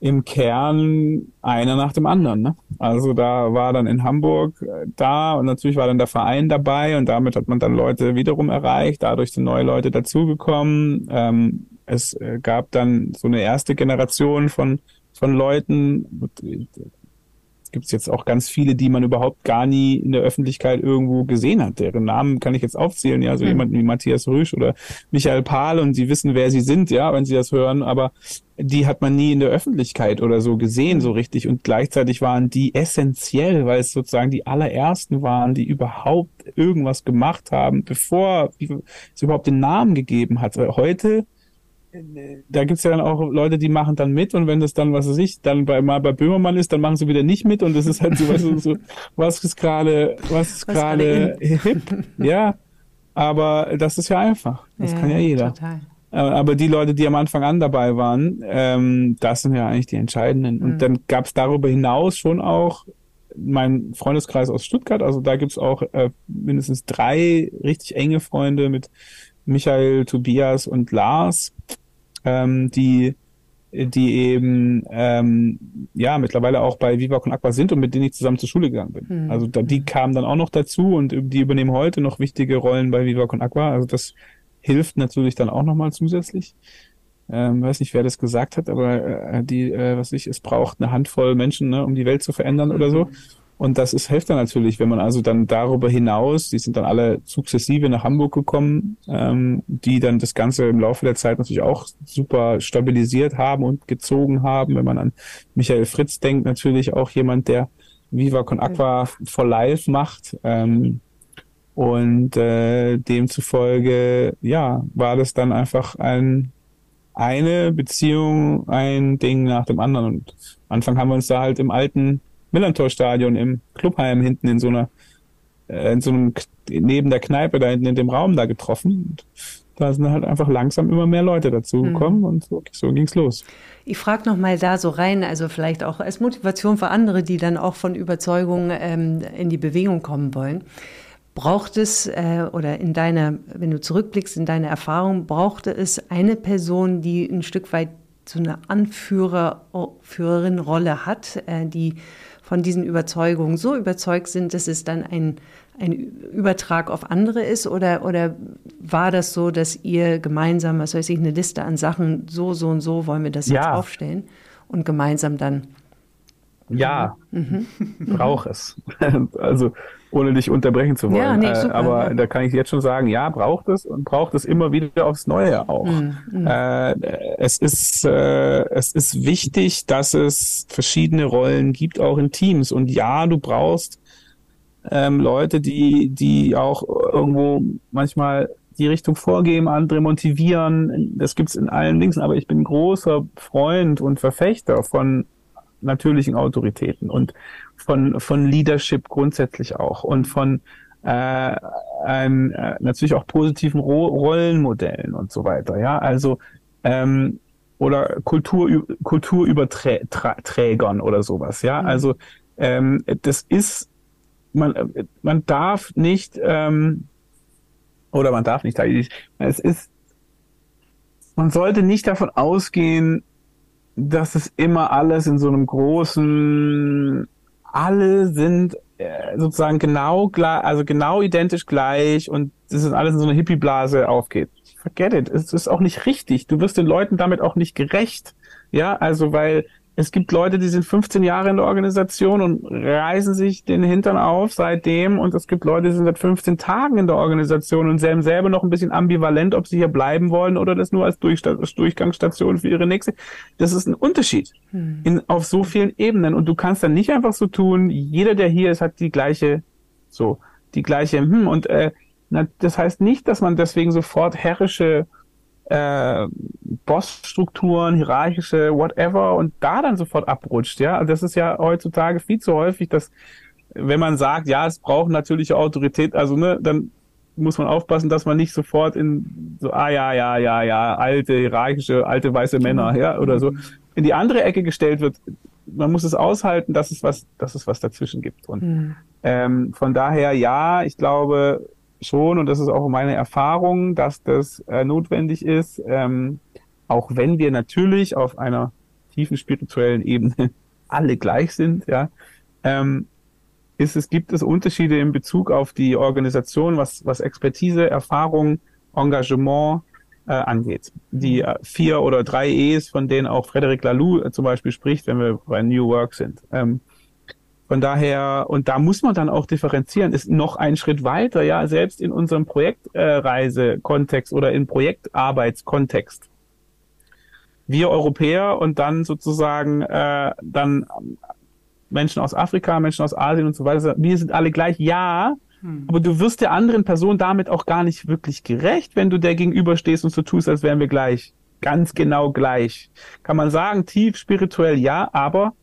im Kern einer nach dem anderen. Ne? Also da war dann in Hamburg äh, da und natürlich war dann der Verein dabei und damit hat man dann Leute wiederum erreicht. Dadurch sind neue Leute dazugekommen. Ähm, es äh, gab dann so eine erste Generation von von Leuten, gibt es jetzt auch ganz viele, die man überhaupt gar nie in der Öffentlichkeit irgendwo gesehen hat. Deren Namen kann ich jetzt aufzählen, ja, so mhm. jemand wie Matthias Rüsch oder Michael Pahl und sie wissen, wer sie sind, ja, wenn sie das hören, aber die hat man nie in der Öffentlichkeit oder so gesehen, so richtig. Und gleichzeitig waren die essentiell, weil es sozusagen die allerersten waren, die überhaupt irgendwas gemacht haben, bevor es überhaupt den Namen gegeben hat. Heute da gibt's ja dann auch Leute, die machen dann mit und wenn das dann, was weiß ich, dann bei, mal bei Böhmermann ist, dann machen sie wieder nicht mit und das ist halt so, was, so, was ist gerade, was ist gerade hip, ja, aber das ist ja einfach, das ja, kann ja jeder. Total. Äh, aber die Leute, die am Anfang an dabei waren, ähm, das sind ja eigentlich die entscheidenden. Und mhm. dann gab's darüber hinaus schon auch mein Freundeskreis aus Stuttgart, also da gibt's auch äh, mindestens drei richtig enge Freunde mit Michael, Tobias und Lars ähm, die die eben ähm, ja mittlerweile auch bei Viva Con Aqua sind und mit denen ich zusammen zur Schule gegangen bin. Mhm. Also da, die kamen dann auch noch dazu und die übernehmen heute noch wichtige Rollen bei Viva Con Aqua. Also das hilft natürlich dann auch nochmal zusätzlich. Ähm, weiß nicht, wer das gesagt hat, aber äh, die, äh, was ich, es braucht eine Handvoll Menschen, ne, um die Welt zu verändern mhm. oder so. Und das ist hilft dann natürlich, wenn man also dann darüber hinaus, die sind dann alle sukzessive nach Hamburg gekommen, ähm, die dann das Ganze im Laufe der Zeit natürlich auch super stabilisiert haben und gezogen haben. Wenn man an Michael Fritz denkt, natürlich auch jemand, der Viva Con Aqua for Life macht. Ähm, und äh, demzufolge, ja, war das dann einfach ein eine Beziehung, ein Ding nach dem anderen. Und Anfang haben wir uns da halt im alten Millantor-Stadion im Clubheim hinten in so einer, äh, in so einem, neben der Kneipe da hinten in dem Raum da getroffen. Und da sind halt einfach langsam immer mehr Leute dazugekommen mhm. und so, so ging's los. Ich frage noch mal da so rein, also vielleicht auch als Motivation für andere, die dann auch von Überzeugung ähm, in die Bewegung kommen wollen. Braucht es äh, oder in deiner, wenn du zurückblickst in deine Erfahrung, brauchte es eine Person, die ein Stück weit so eine Anführer, Führerin-Rolle hat, äh, die von diesen Überzeugungen so überzeugt sind, dass es dann ein, ein Übertrag auf andere ist? Oder, oder war das so, dass ihr gemeinsam, was weiß ich, eine Liste an Sachen, so, so und so wollen wir das ja. jetzt aufstellen und gemeinsam dann Ja, mhm. braucht es. also ohne dich unterbrechen zu wollen. Ja, nee, super, äh, aber ja. da kann ich jetzt schon sagen, ja, braucht es und braucht es immer wieder aufs Neue auch. Mhm. mhm. Äh, es ist äh, es ist wichtig, dass es verschiedene Rollen gibt, auch in Teams. Und ja, du brauchst ähm, Leute, die die auch irgendwo manchmal die Richtung vorgeben, andere motivieren. Das gibt's in allen Links. Aber ich bin großer Freund und Verfechter von natürlichen Autoritäten und von, von Leadership grundsätzlich auch und von äh, ein, äh, natürlich auch positiven Ro Rollenmodellen und so weiter. Ja, also ähm, oder Kultur, Kulturüberträgern oder sowas. Ja, mhm. also ähm, das ist man man darf nicht ähm, oder man darf nicht. Es ist man sollte nicht davon ausgehen, dass es immer alles in so einem großen, alle sind äh, sozusagen genau gleich, also genau identisch gleich und das ist alles in so einer Hippie-Blase aufgeht. Forget it. Es ist auch nicht richtig. Du wirst den Leuten damit auch nicht gerecht. Ja, also weil es gibt Leute, die sind 15 Jahre in der Organisation und reißen sich den Hintern auf seitdem. Und es gibt Leute, die sind seit 15 Tagen in der Organisation und sind selber noch ein bisschen ambivalent, ob sie hier bleiben wollen oder das nur als Durchgangsstation für ihre nächste. Das ist ein Unterschied hm. in, auf so vielen Ebenen. Und du kannst dann nicht einfach so tun, jeder, der hier ist, hat die gleiche, so, die gleiche, hm, und äh, na, das heißt nicht, dass man deswegen sofort herrische äh, Bossstrukturen, hierarchische, whatever und da dann sofort abrutscht, ja. Das ist ja heutzutage viel zu häufig, dass wenn man sagt, ja, es braucht natürliche Autorität, also ne, dann muss man aufpassen, dass man nicht sofort in so, ah ja, ja, ja, ja, alte, hierarchische, alte weiße Männer, mhm. ja, oder so, in die andere Ecke gestellt wird. Man muss es aushalten, dass es was, dass es was dazwischen gibt. Und mhm. ähm, von daher, ja, ich glaube, schon, und das ist auch meine Erfahrung, dass das äh, notwendig ist, ähm, auch wenn wir natürlich auf einer tiefen spirituellen Ebene alle gleich sind, ja, ähm, ist es, gibt es Unterschiede in Bezug auf die Organisation, was, was Expertise, Erfahrung, Engagement äh, angeht. Die äh, vier oder drei E's, von denen auch Frederic Laloux äh, zum Beispiel spricht, wenn wir bei New Work sind. Ähm, von daher, und da muss man dann auch differenzieren, ist noch ein Schritt weiter, ja, selbst in unserem Projektreise-Kontext oder in Projektarbeitskontext. Wir Europäer und dann sozusagen äh, dann Menschen aus Afrika, Menschen aus Asien und so weiter, wir sind alle gleich, ja, hm. aber du wirst der anderen Person damit auch gar nicht wirklich gerecht, wenn du der gegenüberstehst und so tust, als wären wir gleich. Ganz genau gleich. Kann man sagen, tief spirituell ja, aber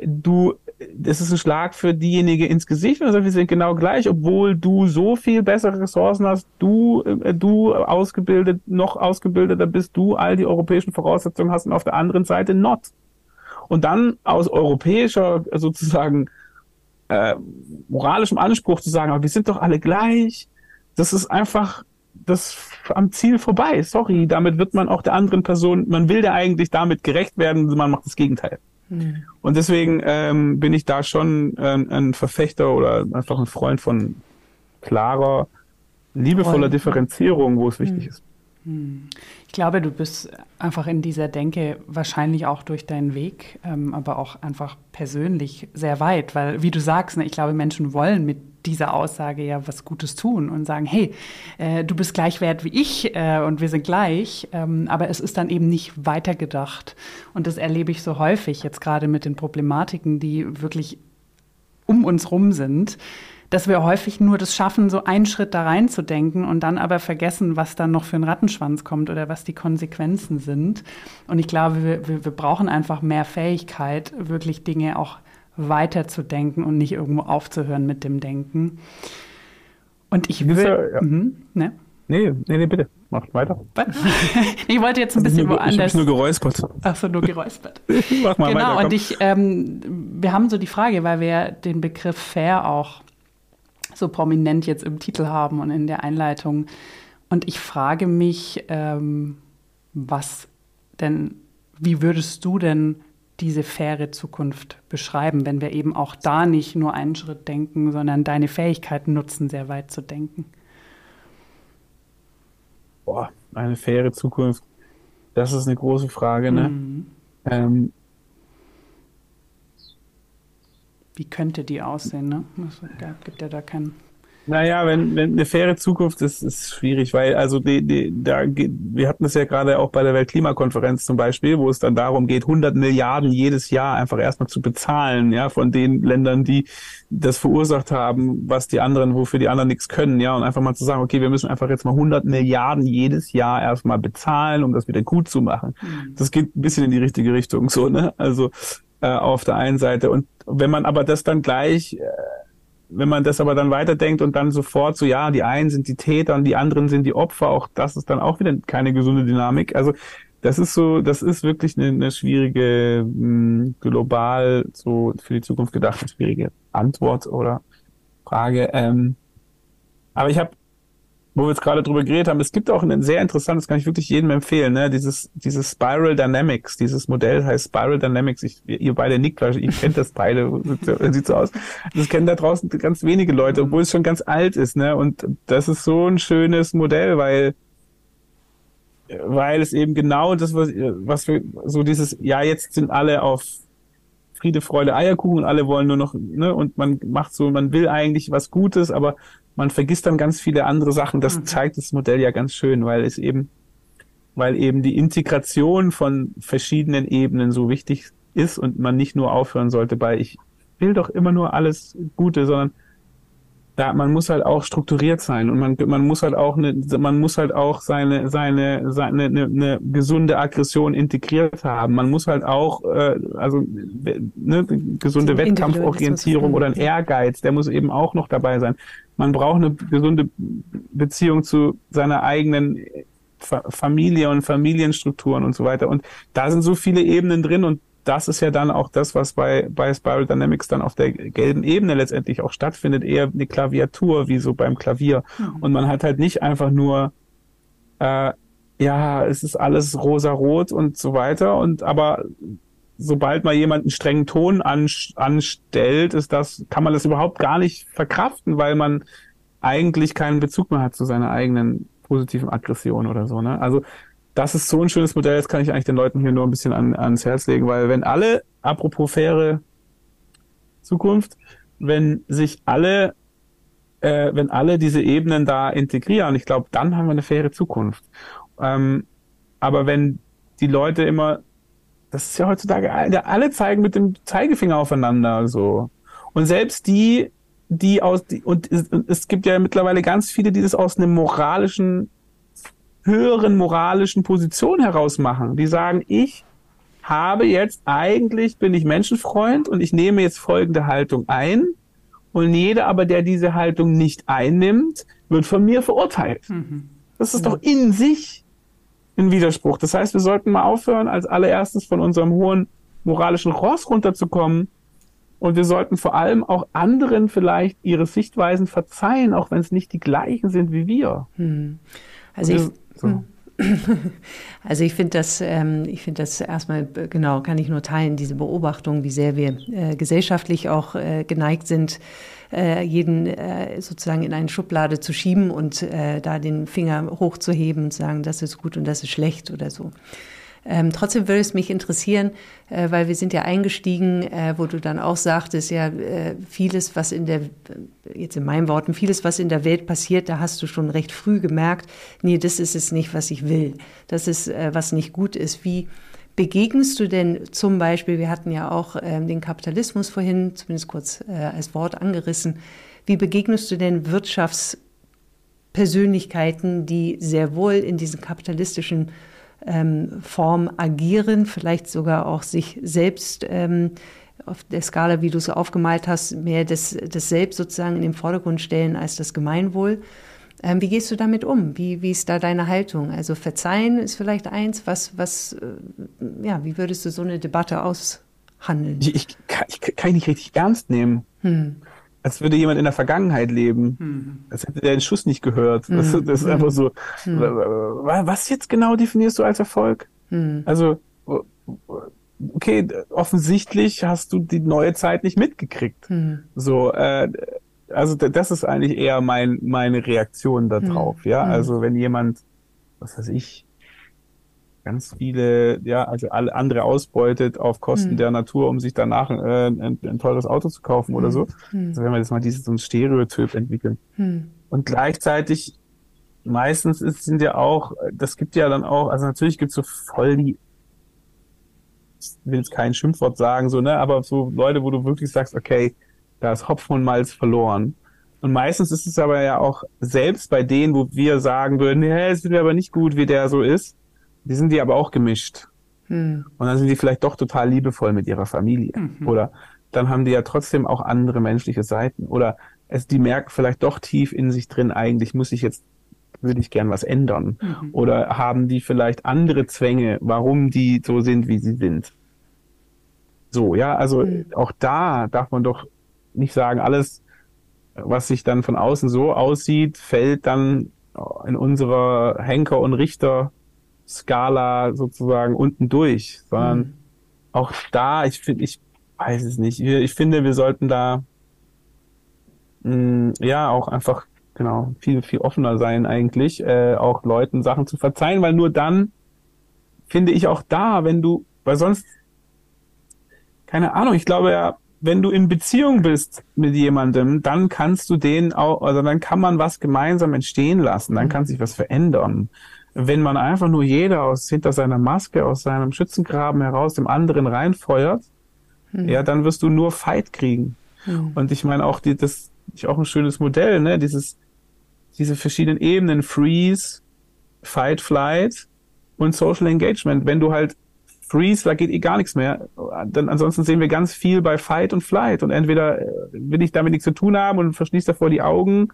du das ist ein Schlag für diejenige ins Gesicht, also wir sind genau gleich, obwohl du so viel bessere Ressourcen hast, du, äh, du ausgebildet, noch ausgebildeter bist, du all die europäischen Voraussetzungen hast und auf der anderen Seite not. Und dann aus europäischer sozusagen äh, moralischem Anspruch zu sagen, aber wir sind doch alle gleich, das ist einfach das am Ziel vorbei. Sorry, damit wird man auch der anderen Person, man will der eigentlich damit gerecht werden, man macht das Gegenteil. Mhm. Und deswegen ähm, bin ich da schon ähm, ein Verfechter oder einfach ein Freund von klarer, liebevoller Differenzierung, wo es wichtig mhm. ist. Ich glaube, du bist einfach in dieser Denke wahrscheinlich auch durch deinen Weg, ähm, aber auch einfach persönlich sehr weit, weil, wie du sagst, ne, ich glaube, Menschen wollen mit dieser Aussage ja was Gutes tun und sagen, hey, äh, du bist gleich wert wie ich äh, und wir sind gleich, ähm, aber es ist dann eben nicht weitergedacht. Und das erlebe ich so häufig jetzt gerade mit den Problematiken, die wirklich um uns rum sind dass wir häufig nur das schaffen, so einen Schritt da reinzudenken und dann aber vergessen, was dann noch für ein Rattenschwanz kommt oder was die Konsequenzen sind. Und ich glaube, wir, wir, wir brauchen einfach mehr Fähigkeit, wirklich Dinge auch weiterzudenken und nicht irgendwo aufzuhören mit dem Denken. Und ich will. Ja. Mhm, ne? Nee, nee, nee, bitte. Macht weiter. ich wollte jetzt ein bisschen nur, woanders. Ich nur geräuspert. Ach so, nur geräuspert. Mach mal genau, weiter, und ich, ähm, wir haben so die Frage, weil wir den Begriff fair auch so prominent jetzt im Titel haben und in der Einleitung. Und ich frage mich, ähm, was denn, wie würdest du denn diese faire Zukunft beschreiben, wenn wir eben auch da nicht nur einen Schritt denken, sondern deine Fähigkeiten nutzen, sehr weit zu denken? Boah, eine faire Zukunft. Das ist eine große Frage, ne? Mhm. Ähm, wie könnte die aussehen? Ne? Es gibt ja da keinen naja, wenn, wenn eine faire Zukunft ist, ist schwierig, weil also die, die, da, wir hatten es ja gerade auch bei der Weltklimakonferenz zum Beispiel, wo es dann darum geht, 100 Milliarden jedes Jahr einfach erstmal zu bezahlen, ja, von den Ländern, die das verursacht haben, was die anderen, wofür die anderen nichts können, ja, und einfach mal zu sagen, okay, wir müssen einfach jetzt mal 100 Milliarden jedes Jahr erstmal bezahlen, um das wieder gut zu machen. Mhm. Das geht ein bisschen in die richtige Richtung, so, ne, also äh, auf der einen Seite. Und wenn man aber das dann gleich äh, wenn man das aber dann weiterdenkt und dann sofort so, ja, die einen sind die Täter und die anderen sind die Opfer, auch das ist dann auch wieder keine gesunde Dynamik. Also das ist so, das ist wirklich eine, eine schwierige, mh, hm, global so für die Zukunft gedacht, schwierige Antwort oder Frage. Ähm, aber ich habe wo wir jetzt gerade drüber geredet haben, es gibt auch ein sehr interessantes, kann ich wirklich jedem empfehlen, ne? dieses, dieses Spiral Dynamics, dieses Modell heißt Spiral Dynamics. Ich, ihr beide nickt, weil ihr kennt das beide, sieht so aus. Das kennen da draußen ganz wenige Leute, obwohl es schon ganz alt ist, ne? Und das ist so ein schönes Modell, weil weil es eben genau das, was, was wir, so dieses, ja, jetzt sind alle auf Friede, Freude, Eierkuchen, alle wollen nur noch, ne, und man macht so, man will eigentlich was Gutes, aber man vergisst dann ganz viele andere Sachen. Das mhm. zeigt das Modell ja ganz schön, weil es eben, weil eben die Integration von verschiedenen Ebenen so wichtig ist und man nicht nur aufhören sollte bei ich will doch immer nur alles Gute, sondern da man muss halt auch strukturiert sein und man man muss halt auch eine man muss halt auch seine seine seine eine, eine gesunde Aggression integriert haben. Man muss halt auch äh, also ne, gesunde Wettkampforientierung oder ein Ehrgeiz, der muss eben auch noch dabei sein. Man braucht eine gesunde Beziehung zu seiner eigenen Familie und Familienstrukturen und so weiter. Und da sind so viele Ebenen drin und das ist ja dann auch das, was bei, bei Spiral Dynamics dann auf der gelben Ebene letztendlich auch stattfindet, eher eine Klaviatur, wie so beim Klavier. Mhm. Und man hat halt nicht einfach nur, äh, ja, es ist alles rosa-rot und so weiter. Und aber sobald mal jemand einen strengen Ton an, anstellt, ist das, kann man das überhaupt gar nicht verkraften, weil man eigentlich keinen Bezug mehr hat zu seiner eigenen positiven Aggression oder so. Ne? Also das ist so ein schönes Modell, das kann ich eigentlich den Leuten hier nur ein bisschen an, ans Herz legen, weil wenn alle, apropos faire Zukunft, wenn sich alle, äh, wenn alle diese Ebenen da integrieren, ich glaube, dann haben wir eine faire Zukunft. Ähm, aber wenn die Leute immer, das ist ja heutzutage, alle zeigen mit dem Zeigefinger aufeinander, so. Und selbst die, die aus, die, und es, es gibt ja mittlerweile ganz viele, die das aus einem moralischen höheren moralischen Position heraus machen. Die sagen, ich habe jetzt eigentlich, bin ich Menschenfreund und ich nehme jetzt folgende Haltung ein. Und jeder aber, der diese Haltung nicht einnimmt, wird von mir verurteilt. Mhm. Das ist ja. doch in sich ein Widerspruch. Das heißt, wir sollten mal aufhören, als allererstes von unserem hohen moralischen Ross runterzukommen. Und wir sollten vor allem auch anderen vielleicht ihre Sichtweisen verzeihen, auch wenn es nicht die gleichen sind wie wir. Mhm. Also ich, so. Hm. Also ich finde das, ähm, ich finde das erstmal genau kann ich nur teilen diese Beobachtung, wie sehr wir äh, gesellschaftlich auch äh, geneigt sind, äh, jeden äh, sozusagen in eine Schublade zu schieben und äh, da den Finger hochzuheben und sagen, das ist gut und das ist schlecht oder so. Ähm, trotzdem würde es mich interessieren, äh, weil wir sind ja eingestiegen, äh, wo du dann auch sagtest, ja, äh, vieles, was in der, jetzt in meinen Worten, vieles, was in der Welt passiert, da hast du schon recht früh gemerkt, nee, das ist es nicht, was ich will. Das ist, äh, was nicht gut ist. Wie begegnest du denn zum Beispiel, wir hatten ja auch ähm, den Kapitalismus vorhin, zumindest kurz äh, als Wort angerissen, wie begegnest du denn Wirtschaftspersönlichkeiten, die sehr wohl in diesen kapitalistischen ähm, Form agieren, vielleicht sogar auch sich selbst ähm, auf der Skala, wie du es aufgemalt hast, mehr das, das Selbst sozusagen in den Vordergrund stellen als das Gemeinwohl. Ähm, wie gehst du damit um? Wie, wie ist da deine Haltung? Also verzeihen ist vielleicht eins. Was, was, äh, ja, wie würdest du so eine Debatte aushandeln? Ich, ich, kann, ich kann ich nicht richtig ernst nehmen. Hm als würde jemand in der Vergangenheit leben. Mhm. Als hätte der den Schuss nicht gehört. Mhm. Das, das, ist einfach so. Mhm. Was jetzt genau definierst du als Erfolg? Mhm. Also, okay, offensichtlich hast du die neue Zeit nicht mitgekriegt. Mhm. So, äh, also das ist eigentlich eher mein, meine Reaktion darauf, mhm. ja. Also wenn jemand, was weiß ich, ganz viele, ja, also alle andere ausbeutet auf Kosten hm. der Natur, um sich danach äh, ein, ein, teures Auto zu kaufen hm. oder so. Hm. Also wenn wir jetzt mal dieses so ein Stereotyp entwickeln. Hm. Und gleichzeitig meistens ist, sind ja auch, das gibt ja dann auch, also natürlich gibt's so voll die, ich will jetzt kein Schimpfwort sagen, so, ne, aber so Leute, wo du wirklich sagst, okay, da ist Hopfen und Malz verloren. Und meistens ist es aber ja auch selbst bei denen, wo wir sagen würden, nee, es wird aber nicht gut, wie der so ist, die sind die aber auch gemischt. Hm. Und dann sind die vielleicht doch total liebevoll mit ihrer Familie. Mhm. Oder dann haben die ja trotzdem auch andere menschliche Seiten. Oder es, die merken vielleicht doch tief in sich drin, eigentlich muss ich jetzt, würde ich gern was ändern. Mhm. Oder haben die vielleicht andere Zwänge, warum die so sind, wie sie sind. So, ja, also mhm. auch da darf man doch nicht sagen, alles, was sich dann von außen so aussieht, fällt dann in unserer Henker- und Richter Skala sozusagen unten durch, sondern mhm. auch da, ich finde, ich weiß es nicht. Ich finde, wir sollten da mh, mm, ja auch einfach genau viel viel offener sein eigentlich, äh, auch Leuten Sachen zu verzeihen, weil nur dann finde ich auch da, wenn du, weil sonst keine Ahnung, ich glaube ja, wenn du in Beziehung bist mit jemandem, dann kannst du den auch, also dann kann man was gemeinsam entstehen lassen, dann mhm. kann sich was verändern wenn man einfach nur jeder aus hinter seiner Maske, aus seinem Schützengraben heraus dem anderen reinfeuert, mhm. ja, dann wirst du nur Fight kriegen. Mhm. Und ich meine auch die, das ist auch ein schönes Modell, ne, dieses, diese verschiedenen Ebenen, Freeze, Fight, Flight und Social Engagement. Wenn du halt Freeze, da geht eh gar nichts mehr. Dann ansonsten sehen wir ganz viel bei Fight und Flight. Und entweder äh, will ich damit nichts zu tun haben und verschließt davor die Augen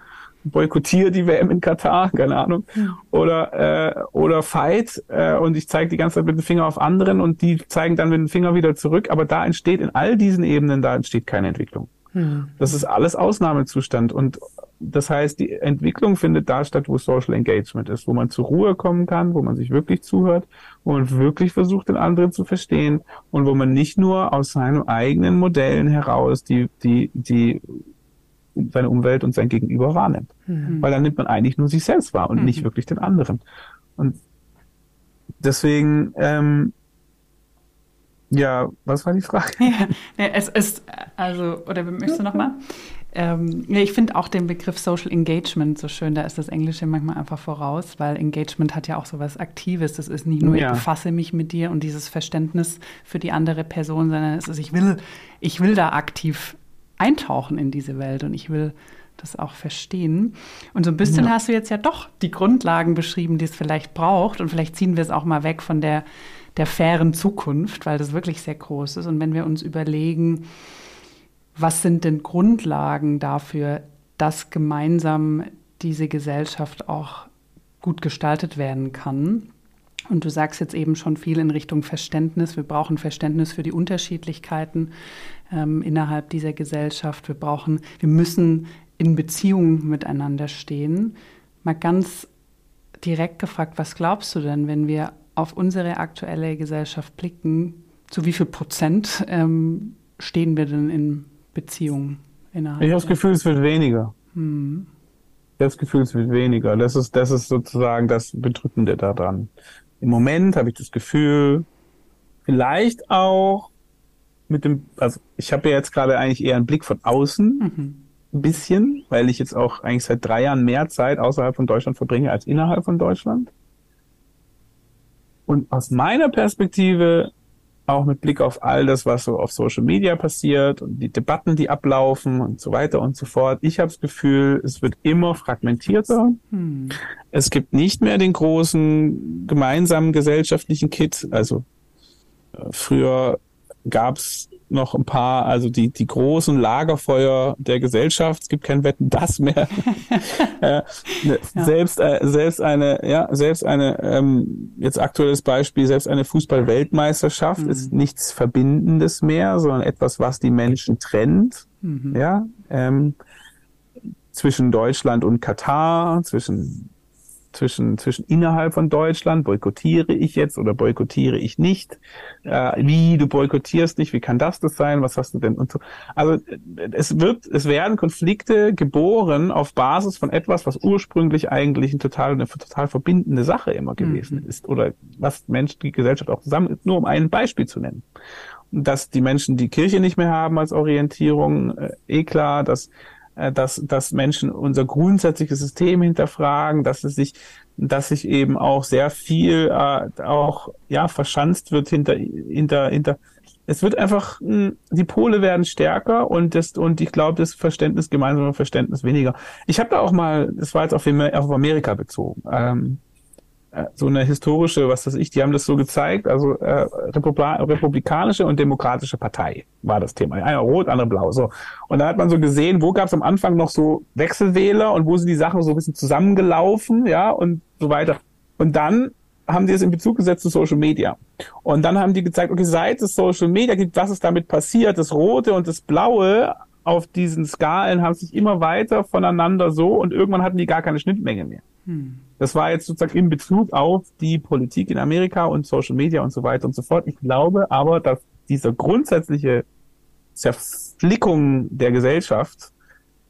boykottiere die WM in Katar, keine Ahnung, hm. oder äh, oder Fight äh, und ich zeige die ganze Zeit mit dem Finger auf anderen und die zeigen dann mit dem Finger wieder zurück, aber da entsteht in all diesen Ebenen, da entsteht keine Entwicklung. Hm. Das ist alles Ausnahmezustand und das heißt, die Entwicklung findet da statt, wo Social Engagement ist, wo man zur Ruhe kommen kann, wo man sich wirklich zuhört, wo man wirklich versucht, den anderen zu verstehen und wo man nicht nur aus seinen eigenen Modellen heraus die, die, die seine Umwelt und sein Gegenüber wahrnimmt. Mhm. Weil dann nimmt man eigentlich nur sich selbst wahr und mhm. nicht wirklich den anderen. Und deswegen, ähm, ja, was war die Frage? Ja, es ist, also, oder möchtest du nochmal? Ähm, ja, ich finde auch den Begriff Social Engagement so schön, da ist das Englische manchmal einfach voraus, weil Engagement hat ja auch so was Aktives. Das ist nicht nur, ja. ich befasse mich mit dir und dieses Verständnis für die andere Person, sondern es ist, ich will, ich will da aktiv eintauchen in diese Welt und ich will das auch verstehen. Und so ein bisschen ja. hast du jetzt ja doch die Grundlagen beschrieben, die es vielleicht braucht. Und vielleicht ziehen wir es auch mal weg von der, der fairen Zukunft, weil das wirklich sehr groß ist. Und wenn wir uns überlegen, was sind denn Grundlagen dafür, dass gemeinsam diese Gesellschaft auch gut gestaltet werden kann, und du sagst jetzt eben schon viel in Richtung Verständnis. Wir brauchen Verständnis für die Unterschiedlichkeiten ähm, innerhalb dieser Gesellschaft. Wir brauchen, wir müssen in Beziehung miteinander stehen. Mal ganz direkt gefragt, was glaubst du denn, wenn wir auf unsere aktuelle Gesellschaft blicken, zu wie viel Prozent ähm, stehen wir denn in Beziehungen innerhalb? Ich habe das Gefühl, es wird weniger. Hm. Ich habe das Gefühl, es wird weniger. Das ist, das ist sozusagen das Bedrückende daran. Im Moment habe ich das Gefühl, vielleicht auch mit dem, also ich habe ja jetzt gerade eigentlich eher einen Blick von außen, mhm. ein bisschen, weil ich jetzt auch eigentlich seit drei Jahren mehr Zeit außerhalb von Deutschland verbringe als innerhalb von Deutschland. Und aus meiner Perspektive auch mit Blick auf all das, was so auf Social Media passiert und die Debatten, die ablaufen und so weiter und so fort. Ich habe das Gefühl, es wird immer fragmentierter. Hm. Es gibt nicht mehr den großen gemeinsamen gesellschaftlichen Kit. Also äh, früher gab's noch ein paar, also die, die großen Lagerfeuer der Gesellschaft. Es gibt kein Wetten, das mehr. äh, ne, ja. Selbst, äh, selbst eine, ja, selbst eine, ähm, jetzt aktuelles Beispiel, selbst eine Fußball-Weltmeisterschaft mhm. ist nichts Verbindendes mehr, sondern etwas, was die Menschen trennt. Mhm. Ja, ähm, zwischen Deutschland und Katar, zwischen zwischen, zwischen innerhalb von Deutschland, boykottiere ich jetzt oder boykottiere ich nicht, äh, wie du boykottierst nicht, wie kann das das sein, was hast du denn und so. Also es wird, es werden Konflikte geboren auf Basis von etwas, was ursprünglich eigentlich ein total, eine total verbindende Sache immer gewesen mhm. ist oder was Mensch, die Gesellschaft auch zusammen nur um ein Beispiel zu nennen. Dass die Menschen die Kirche nicht mehr haben als Orientierung, äh, eh klar, dass äh, dass, dass Menschen unser grundsätzliches System hinterfragen, dass es sich, dass sich eben auch sehr viel äh, auch ja verschanzt wird hinter hinter hinter es wird einfach, hm, die Pole werden stärker und das, und ich glaube, das Verständnis, gemeinsame Verständnis weniger. Ich habe da auch mal, das war jetzt auf, Amerika bezogen, ähm, äh, so eine historische, was weiß ich, die haben das so gezeigt, also äh, Republi republikanische und demokratische Partei war das Thema. Einer rot, andere blau. So. Und da hat man so gesehen, wo gab es am Anfang noch so Wechselwähler und wo sind die Sachen so ein bisschen zusammengelaufen, ja, und so weiter. Und dann haben die es in Bezug gesetzt zu Social Media. Und dann haben die gezeigt, okay, seit es Social Media gibt, was ist damit passiert? Das Rote und das Blaue auf diesen Skalen haben sich immer weiter voneinander so und irgendwann hatten die gar keine Schnittmenge mehr. Hm. Das war jetzt sozusagen in Bezug auf die Politik in Amerika und Social Media und so weiter und so fort. Ich glaube aber, dass diese grundsätzliche Zerflickung der Gesellschaft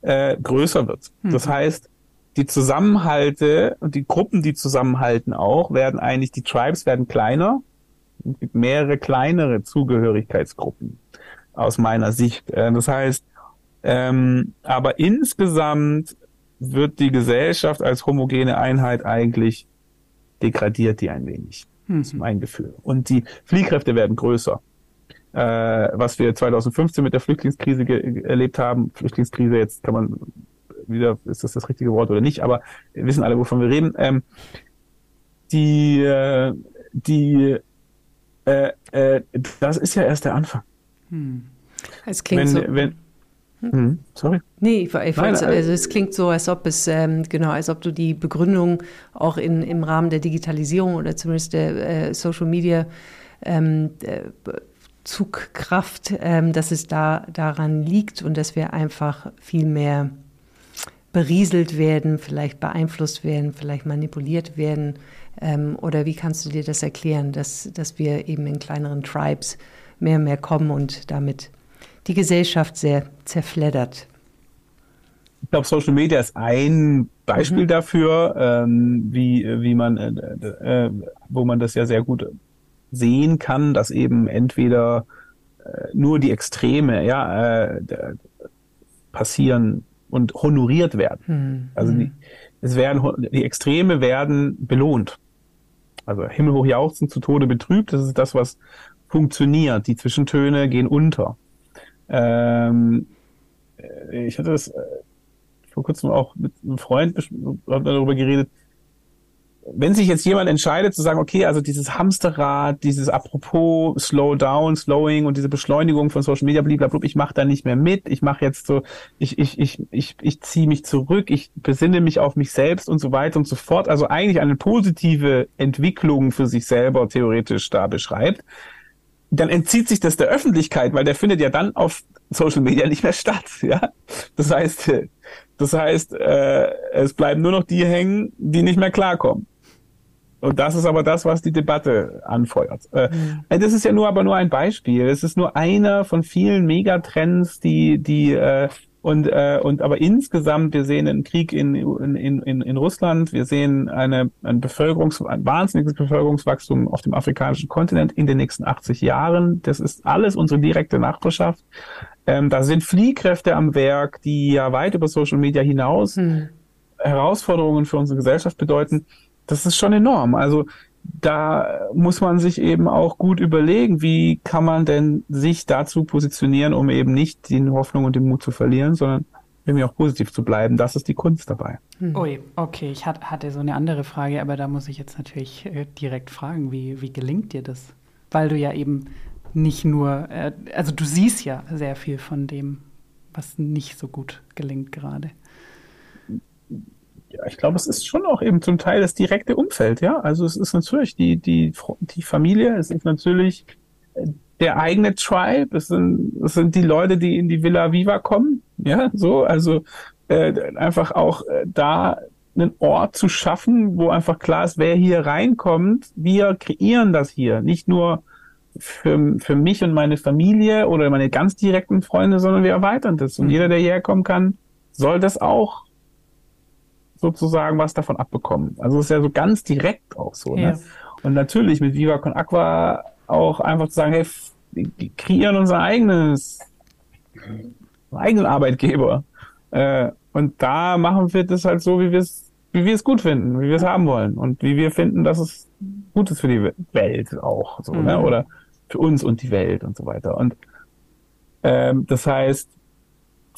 äh, größer wird. Hm. Das heißt, die Zusammenhalte und die Gruppen, die zusammenhalten auch, werden eigentlich, die Tribes werden kleiner. Es gibt mehrere kleinere Zugehörigkeitsgruppen aus meiner Sicht. Äh, das heißt, ähm, aber insgesamt wird die Gesellschaft als homogene Einheit eigentlich degradiert die ein wenig. Mhm. Das ist mein Gefühl. Und die Fliehkräfte werden größer. Äh, was wir 2015 mit der Flüchtlingskrise erlebt haben, Flüchtlingskrise, jetzt kann man wieder, ist das das richtige Wort oder nicht, aber wir wissen alle, wovon wir reden. Ähm, die, äh, die, äh, äh, das ist ja erst der Anfang. Hm. Es klingt wenn, so. Wenn, hm, sorry. Nee, ich, ich Nein, also es klingt so, als ob es, ähm, genau, als ob du die Begründung auch in, im Rahmen der Digitalisierung oder zumindest der äh, Social Media ähm, äh, Zugkraft, ähm, dass es da daran liegt und dass wir einfach viel mehr berieselt werden, vielleicht beeinflusst werden, vielleicht manipuliert werden. Ähm, oder wie kannst du dir das erklären, dass, dass wir eben in kleineren Tribes mehr und mehr kommen und damit die Gesellschaft sehr zerfleddert. Ich glaube, Social Media ist ein Beispiel mhm. dafür, ähm, wie, wie man, äh, äh, wo man das ja sehr gut sehen kann, dass eben entweder äh, nur die Extreme ja, äh, passieren und honoriert werden. Mhm. Also die, es werden, die Extreme werden belohnt. Also himmelhoch jauchzen, zu Tode betrübt, das ist das, was funktioniert. Die Zwischentöne gehen unter. Ähm, äh, ich hatte das äh, vor kurzem auch mit einem Freund darüber geredet. Wenn sich jetzt jemand entscheidet zu sagen, okay, also dieses Hamsterrad, dieses Apropos Slow Down, Slowing und diese Beschleunigung von Social Media, blablabla, ich mache da nicht mehr mit, ich mache jetzt so, ich, ich, ich, ich, ich ziehe mich zurück, ich besinne mich auf mich selbst und so weiter und so fort. Also eigentlich eine positive Entwicklung für sich selber theoretisch da beschreibt dann entzieht sich das der Öffentlichkeit, weil der findet ja dann auf Social Media nicht mehr statt. Ja, das heißt, das heißt, äh, es bleiben nur noch die hängen, die nicht mehr klarkommen. Und das ist aber das, was die Debatte anfeuert. Äh. Das ist ja nur aber nur ein Beispiel. Es ist nur einer von vielen Megatrends, die die äh, und, äh, und aber insgesamt, wir sehen einen Krieg in, in, in, in Russland, wir sehen eine, ein, Bevölkerungs-, ein wahnsinniges Bevölkerungswachstum auf dem afrikanischen Kontinent in den nächsten 80 Jahren. Das ist alles unsere direkte Nachbarschaft. Ähm, da sind Fliehkräfte am Werk, die ja weit über Social Media hinaus hm. Herausforderungen für unsere Gesellschaft bedeuten. Das ist schon enorm. Also da muss man sich eben auch gut überlegen, wie kann man denn sich dazu positionieren, um eben nicht die Hoffnung und den Mut zu verlieren, sondern irgendwie auch positiv zu bleiben. Das ist die Kunst dabei. Hm. Ui, okay, ich hatte so eine andere Frage, aber da muss ich jetzt natürlich äh, direkt fragen, wie, wie gelingt dir das? Weil du ja eben nicht nur, äh, also du siehst ja sehr viel von dem, was nicht so gut gelingt gerade ja, ich glaube, es ist schon auch eben zum Teil das direkte Umfeld, ja. Also es ist natürlich die, die, die Familie, es ist natürlich äh, der eigene Tribe, es sind, es sind die Leute, die in die Villa Viva kommen, ja, so, also äh, einfach auch äh, da einen Ort zu schaffen, wo einfach klar ist, wer hier reinkommt. Wir kreieren das hier. Nicht nur für, für mich und meine Familie oder meine ganz direkten Freunde, sondern wir erweitern das. Und mhm. jeder, der hierher kommen kann, soll das auch sozusagen was davon abbekommen. Also es ist ja so ganz direkt auch so. Ne? Ja. Ne? Und natürlich mit Viva Con Aqua auch einfach zu sagen, hey, wir kreieren unser eigenes, eigenen Arbeitgeber. Äh, und da machen wir das halt so, wie wir es, wie wir es gut finden, wie wir es haben wollen und wie wir finden, dass es gut ist für die Welt auch, so, ne? mhm. ne? Oder für uns und die Welt und so weiter. Und ähm, das heißt,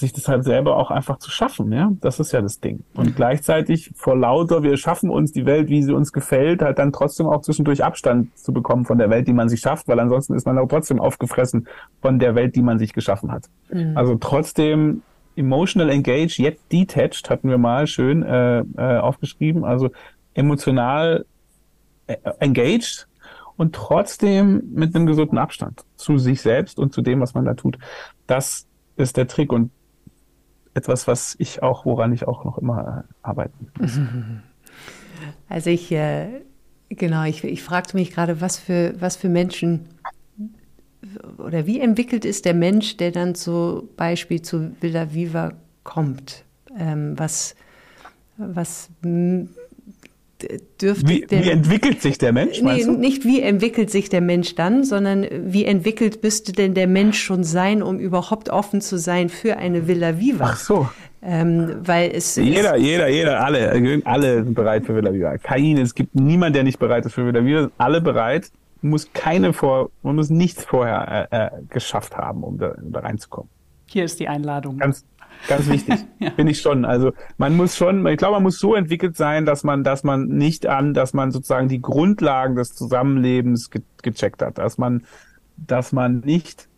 sich das halt selber auch einfach zu schaffen, ja. Das ist ja das Ding. Und gleichzeitig vor lauter, wir schaffen uns die Welt, wie sie uns gefällt, halt dann trotzdem auch zwischendurch Abstand zu bekommen von der Welt, die man sich schafft, weil ansonsten ist man auch trotzdem aufgefressen von der Welt, die man sich geschaffen hat. Mhm. Also trotzdem emotional engaged, yet detached hatten wir mal schön äh, äh, aufgeschrieben. Also emotional äh, engaged und trotzdem mit einem gesunden Abstand zu sich selbst und zu dem, was man da tut. Das ist der Trick. Und etwas, was ich auch, woran ich auch noch immer äh, arbeiten muss. Also ich, äh, genau, ich, ich fragte mich gerade, was für, was für Menschen oder wie entwickelt ist der Mensch, der dann zum Beispiel zu Villa Viva kommt? Ähm, was, was dürfte. Wie, der, wie entwickelt sich der Mensch? Nee, nicht wie entwickelt sich der Mensch dann, sondern wie entwickelt müsste denn der Mensch schon sein, um überhaupt offen zu sein für eine Villa Viva? Ach so. Ähm, weil es jeder, jeder, jeder, alle, alle sind bereit für Villa Viva. Kein, es gibt niemanden, der nicht bereit ist für Villa Viva. Alle bereit. Muss keine vor, man muss nichts vorher äh, äh, geschafft haben, um da, um da reinzukommen. Hier ist die Einladung. Ganz, Ganz wichtig, ja. finde ich schon. Also man muss schon, ich glaube, man muss so entwickelt sein, dass man, dass man nicht an, dass man sozusagen die Grundlagen des Zusammenlebens ge gecheckt hat, dass man, dass man nicht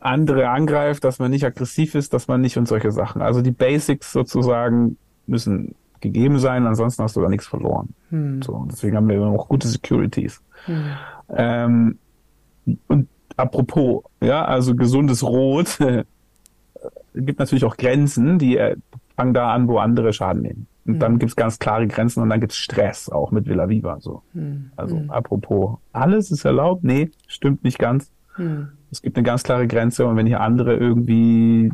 andere angreift, dass man nicht aggressiv ist, dass man nicht und solche Sachen. Also die Basics sozusagen müssen gegeben sein, ansonsten hast du da nichts verloren. Hm. So, deswegen haben wir immer noch gute Securities. Hm. Ähm, und apropos, ja, also gesundes Rot gibt natürlich auch Grenzen, die äh, fangen da an, wo andere Schaden nehmen. Und mhm. dann gibt's ganz klare Grenzen und dann gibt's Stress, auch mit Villa Viva. So. Mhm. Also mhm. apropos, alles ist erlaubt? Nee, stimmt nicht ganz. Mhm. Es gibt eine ganz klare Grenze und wenn hier andere irgendwie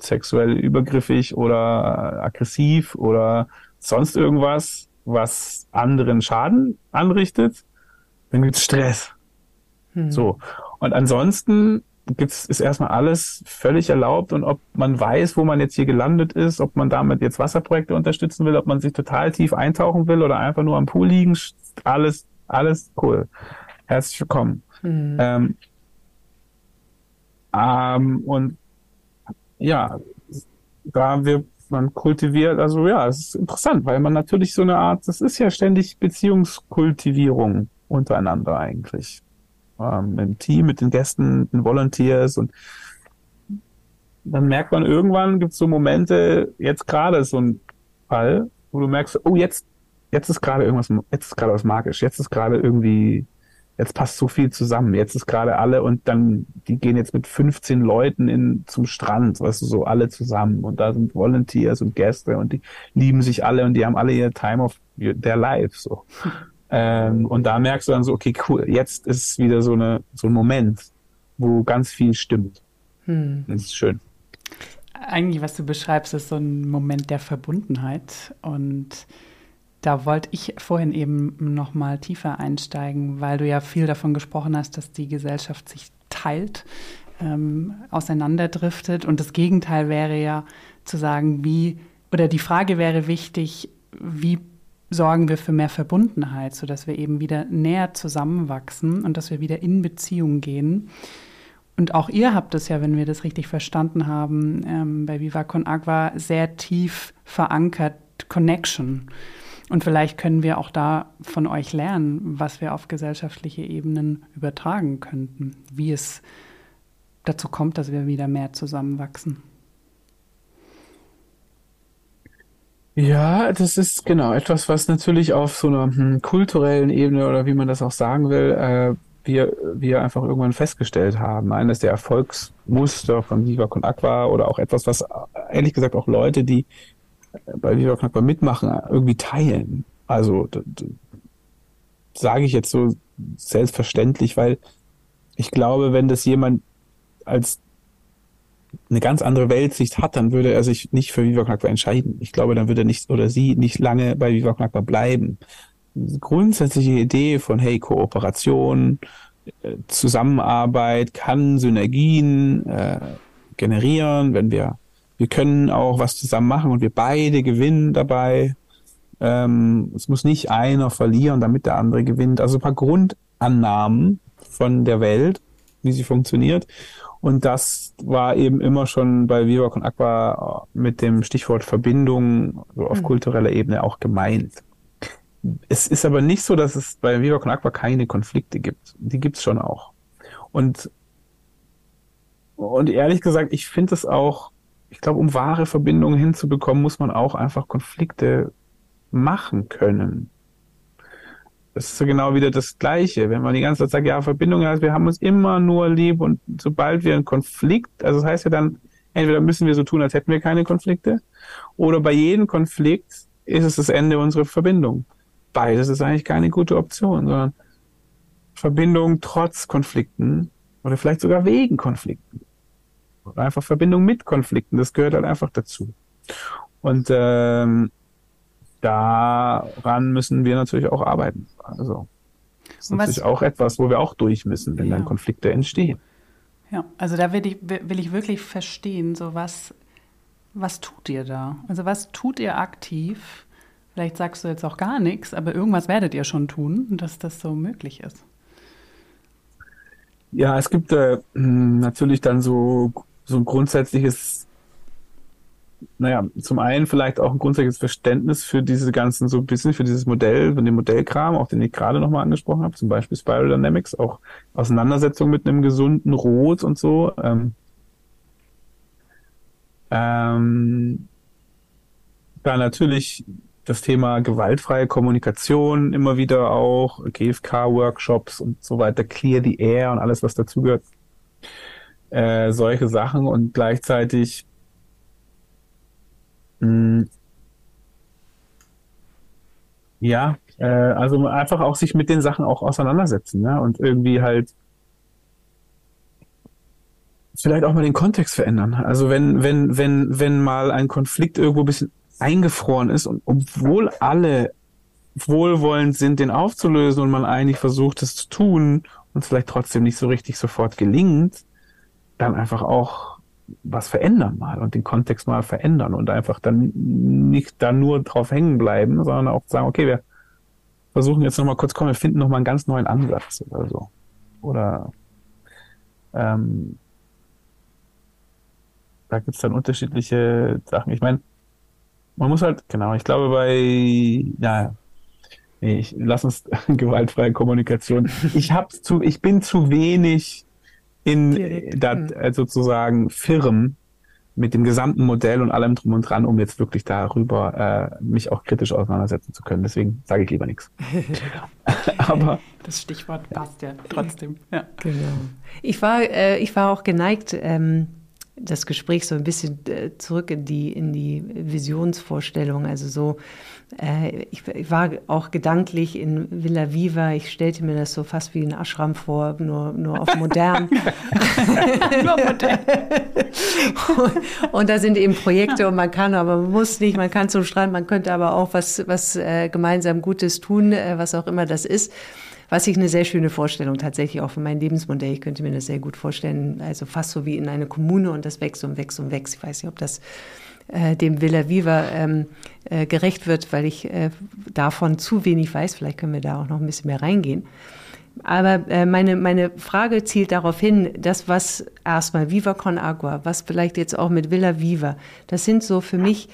sexuell übergriffig oder aggressiv oder sonst irgendwas, was anderen Schaden anrichtet, dann gibt's Stress. Mhm. So. Und ansonsten gibt's, ist erstmal alles völlig erlaubt und ob man weiß, wo man jetzt hier gelandet ist, ob man damit jetzt Wasserprojekte unterstützen will, ob man sich total tief eintauchen will oder einfach nur am Pool liegen, alles, alles cool. Herzlich willkommen. Mhm. Ähm, ähm, und ja, da wird man kultiviert, also ja, es ist interessant, weil man natürlich so eine Art, das ist ja ständig Beziehungskultivierung untereinander eigentlich ähm, im Team, mit den Gästen, den Volunteers und dann merkt man irgendwann, gibt es so Momente, jetzt gerade so ein Fall, wo du merkst, oh, jetzt, jetzt ist gerade irgendwas, jetzt ist gerade was magisch, jetzt ist gerade irgendwie, jetzt passt so viel zusammen, jetzt ist gerade alle und dann, die gehen jetzt mit 15 Leuten in, zum Strand, weißt du, so alle zusammen und da sind Volunteers und Gäste und die lieben sich alle und die haben alle ihr Time of their life, so. Ähm, und da merkst du dann so, okay, cool, jetzt ist wieder so, eine, so ein Moment, wo ganz viel stimmt. Hm. Das ist schön. Eigentlich, was du beschreibst, ist so ein Moment der Verbundenheit. Und da wollte ich vorhin eben noch mal tiefer einsteigen, weil du ja viel davon gesprochen hast, dass die Gesellschaft sich teilt, ähm, auseinanderdriftet. Und das Gegenteil wäre ja zu sagen, wie, oder die Frage wäre wichtig, wie sorgen wir für mehr Verbundenheit, sodass wir eben wieder näher zusammenwachsen und dass wir wieder in Beziehung gehen. Und auch ihr habt es ja, wenn wir das richtig verstanden haben, ähm, bei Viva Con Agua sehr tief verankert, Connection. Und vielleicht können wir auch da von euch lernen, was wir auf gesellschaftliche Ebenen übertragen könnten, wie es dazu kommt, dass wir wieder mehr zusammenwachsen. Ja, das ist genau etwas, was natürlich auf so einer hm, kulturellen Ebene oder wie man das auch sagen will, äh, wir, wir einfach irgendwann festgestellt haben. Eines der Erfolgsmuster von Viva Con Aqua oder auch etwas, was ehrlich gesagt auch Leute, die bei Viva Knackbar mitmachen, irgendwie teilen. Also sage ich jetzt so selbstverständlich, weil ich glaube, wenn das jemand als eine ganz andere Weltsicht hat, dann würde er sich nicht für Viva Knackbar entscheiden. Ich glaube, dann würde er nicht oder sie nicht lange bei Viva Knackbar bleiben. Die grundsätzliche Idee von, hey, Kooperation, äh, Zusammenarbeit kann Synergien äh, generieren, wenn wir, wir können auch was zusammen machen und wir beide gewinnen dabei. Ähm, es muss nicht einer verlieren, damit der andere gewinnt. Also ein paar Grundannahmen von der Welt, wie sie funktioniert. Und das war eben immer schon bei Viva und Aqua mit dem Stichwort Verbindung so auf mhm. kultureller Ebene auch gemeint. Es ist aber nicht so, dass es bei Viva und Aqua keine Konflikte gibt. Die gibt es schon auch. Und, und ehrlich gesagt, ich finde es auch, ich glaube, um wahre Verbindungen hinzubekommen, muss man auch einfach Konflikte machen können. Das ist so genau wieder das Gleiche. Wenn man die ganze Zeit sagt, ja, Verbindung heißt, wir haben uns immer nur lieb und sobald wir einen Konflikt, also das heißt ja dann, entweder müssen wir so tun, als hätten wir keine Konflikte, oder bei jedem Konflikt ist es das Ende unserer Verbindung. Beides ist eigentlich keine gute Option, sondern Verbindung trotz Konflikten oder vielleicht sogar wegen Konflikten. Oder einfach Verbindung mit Konflikten, das gehört halt einfach dazu. Und ähm, daran müssen wir natürlich auch arbeiten. Also das ist natürlich auch etwas, wo wir auch durch müssen, wenn ja. dann Konflikte entstehen. Ja, also da will ich, will ich wirklich verstehen, so was, was tut ihr da? Also was tut ihr aktiv? Vielleicht sagst du jetzt auch gar nichts, aber irgendwas werdet ihr schon tun, dass das so möglich ist. Ja, es gibt äh, natürlich dann so, so ein grundsätzliches naja, zum einen vielleicht auch ein grundsätzliches Verständnis für diese ganzen, so ein bisschen für dieses Modell, für den Modellkram, auch den ich gerade nochmal angesprochen habe, zum Beispiel Spiral Dynamics, auch Auseinandersetzung mit einem gesunden Rot und so. Ähm, ähm, da natürlich das Thema gewaltfreie Kommunikation immer wieder auch, GFK-Workshops und so weiter, Clear the Air und alles, was dazugehört. Äh, solche Sachen und gleichzeitig. Ja, äh, also einfach auch sich mit den Sachen auch auseinandersetzen, ne? Und irgendwie halt vielleicht auch mal den Kontext verändern. Also wenn, wenn, wenn, wenn mal ein Konflikt irgendwo ein bisschen eingefroren ist und obwohl alle wohlwollend sind, den aufzulösen und man eigentlich versucht, es zu tun und es vielleicht trotzdem nicht so richtig sofort gelingt, dann einfach auch was verändern mal und den Kontext mal verändern und einfach dann nicht da nur drauf hängen bleiben, sondern auch sagen, okay, wir versuchen jetzt nochmal kurz, komm, wir finden nochmal einen ganz neuen Ansatz oder so. Oder ähm, da gibt's dann unterschiedliche Sachen. Ich meine, man muss halt, genau, ich glaube bei, ja, ich lass uns gewaltfreie Kommunikation. Ich hab zu, ich bin zu wenig in dat, hm. äh, sozusagen Firmen mit dem gesamten Modell und allem drum und dran, um jetzt wirklich darüber äh, mich auch kritisch auseinandersetzen zu können. Deswegen sage ich lieber nichts. Aber das Stichwort passt ja trotzdem. Ja. Genau. Ich war, äh, ich war auch geneigt, ähm, das Gespräch so ein bisschen äh, zurück in die in die Visionsvorstellung, also so äh, ich, ich, war auch gedanklich in Villa Viva. Ich stellte mir das so fast wie ein Ashram vor, nur, nur auf modern. nur modern. und, und, da sind eben Projekte und man kann, aber man muss nicht, man kann zum Strand, man könnte aber auch was, was äh, gemeinsam Gutes tun, äh, was auch immer das ist. Was ich eine sehr schöne Vorstellung tatsächlich auch für mein Lebensmodell. Ich könnte mir das sehr gut vorstellen. Also fast so wie in eine Kommune und das wächst und wächst und wächst. Ich weiß nicht, ob das äh, dem Villa Viva ähm, äh, gerecht wird, weil ich äh, davon zu wenig weiß. Vielleicht können wir da auch noch ein bisschen mehr reingehen. Aber äh, meine, meine Frage zielt darauf hin, das, was erstmal Viva Con Agua, was vielleicht jetzt auch mit Villa Viva, das sind so für mich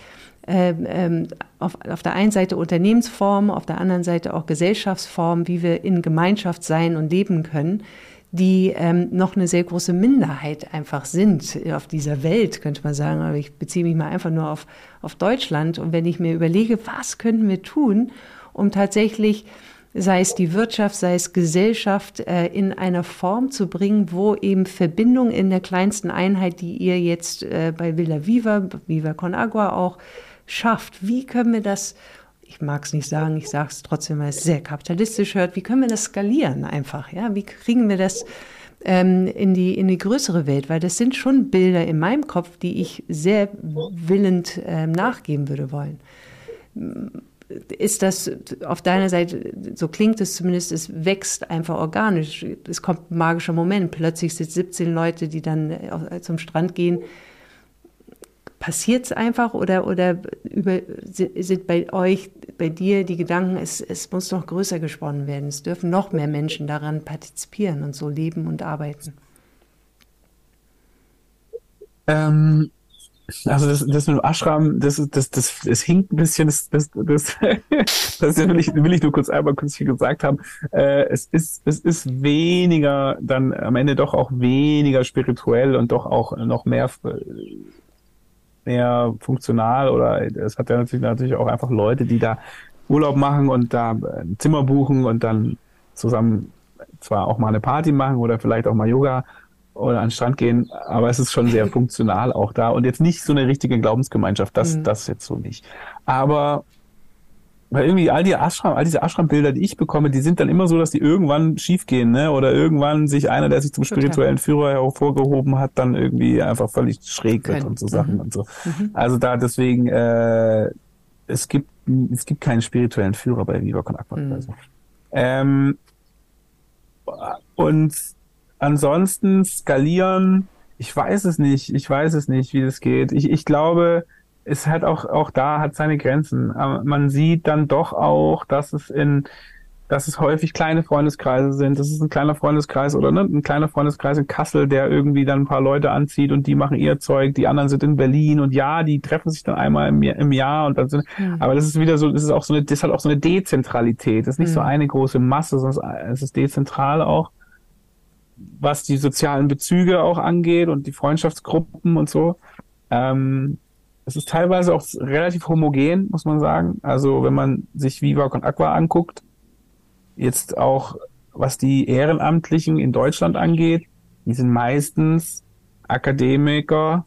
ähm, ähm, auf, auf der einen Seite Unternehmensformen, auf der anderen Seite auch Gesellschaftsformen, wie wir in Gemeinschaft sein und leben können, die ähm, noch eine sehr große Minderheit einfach sind auf dieser Welt, könnte man sagen. Aber ich beziehe mich mal einfach nur auf, auf Deutschland. Und wenn ich mir überlege, was könnten wir tun, um tatsächlich, sei es die Wirtschaft, sei es Gesellschaft, äh, in einer Form zu bringen, wo eben Verbindung in der kleinsten Einheit, die ihr jetzt äh, bei Villa Viva, Viva Con Agua auch schafft. Wie können wir das, ich mag es nicht sagen, ich sage es trotzdem, weil es sehr kapitalistisch hört, wie können wir das skalieren einfach? Ja? Wie kriegen wir das ähm, in, die, in die größere Welt? Weil das sind schon Bilder in meinem Kopf, die ich sehr willend ähm, nachgeben würde wollen ist das auf deiner Seite, so klingt es zumindest, es wächst einfach organisch. Es kommt ein magischer Moment. Plötzlich sind 17 Leute, die dann äh, zum Strand gehen. Passiert es einfach oder, oder über, sind bei euch, bei dir die Gedanken, es, es muss noch größer gesponnen werden, es dürfen noch mehr Menschen daran partizipieren und so leben und arbeiten? Ähm, also das, das mit dem Ashram, das, das, das, das hinkt ein bisschen, das, das, das, das will, ich, will ich nur kurz einmal kurz hier gesagt haben. Äh, es, ist, es ist weniger, dann am Ende doch auch weniger spirituell und doch auch noch mehr, mehr funktional oder es hat ja natürlich, natürlich auch einfach Leute, die da Urlaub machen und da ein Zimmer buchen und dann zusammen zwar auch mal eine Party machen oder vielleicht auch mal Yoga oder an den Strand gehen, aber es ist schon sehr funktional auch da und jetzt nicht so eine richtige Glaubensgemeinschaft, das, mhm. das jetzt so nicht. Aber weil irgendwie all die Ashram, all diese Ashram-Bilder, die ich bekomme, die sind dann immer so, dass die irgendwann schiefgehen, ne? Oder irgendwann sich einer, der sich zum spirituellen Führer hervorgehoben hat, dann irgendwie einfach völlig schräg wird und so Sachen mhm. und so. Mhm. Also da deswegen, äh, es gibt, es gibt keinen spirituellen Führer bei Viva Con Aqua. Mhm. Also. Ähm, und Ansonsten skalieren, ich weiß es nicht, ich weiß es nicht, wie das geht. Ich, ich glaube, es hat auch, auch da hat seine Grenzen. Aber man sieht dann doch auch, dass es in, dass es häufig kleine Freundeskreise sind. Das ist ein kleiner Freundeskreis oder ne, ein kleiner Freundeskreis in Kassel, der irgendwie dann ein paar Leute anzieht und die machen ihr Zeug, die anderen sind in Berlin und ja, die treffen sich dann einmal im, im Jahr und dann sind, mhm. aber das ist wieder so, das ist auch so eine, das hat auch so eine Dezentralität. Das ist nicht mhm. so eine große Masse, sondern es ist dezentral auch was die sozialen Bezüge auch angeht und die Freundschaftsgruppen und so. Ähm, es ist teilweise auch relativ homogen, muss man sagen. Also wenn man sich Viva und Aqua anguckt, jetzt auch was die Ehrenamtlichen in Deutschland angeht, die sind meistens Akademiker,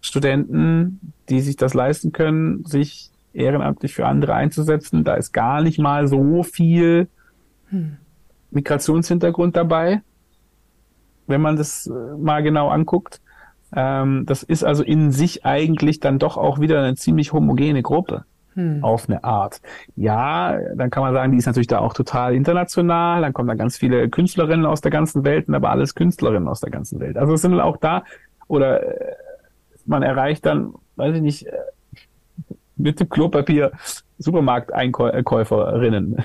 Studenten, die sich das leisten können, sich ehrenamtlich für andere einzusetzen. Da ist gar nicht mal so viel hm. Migrationshintergrund dabei wenn man das äh, mal genau anguckt. Ähm, das ist also in sich eigentlich dann doch auch wieder eine ziemlich homogene Gruppe. Hm. Auf eine Art. Ja, dann kann man sagen, die ist natürlich da auch total international. Dann kommen da ganz viele Künstlerinnen aus der ganzen Welt, aber alles Künstlerinnen aus der ganzen Welt. Also es sind auch da, oder äh, man erreicht dann, weiß ich nicht, äh, mit dem Klopapier Supermarkteinkäuferinnen.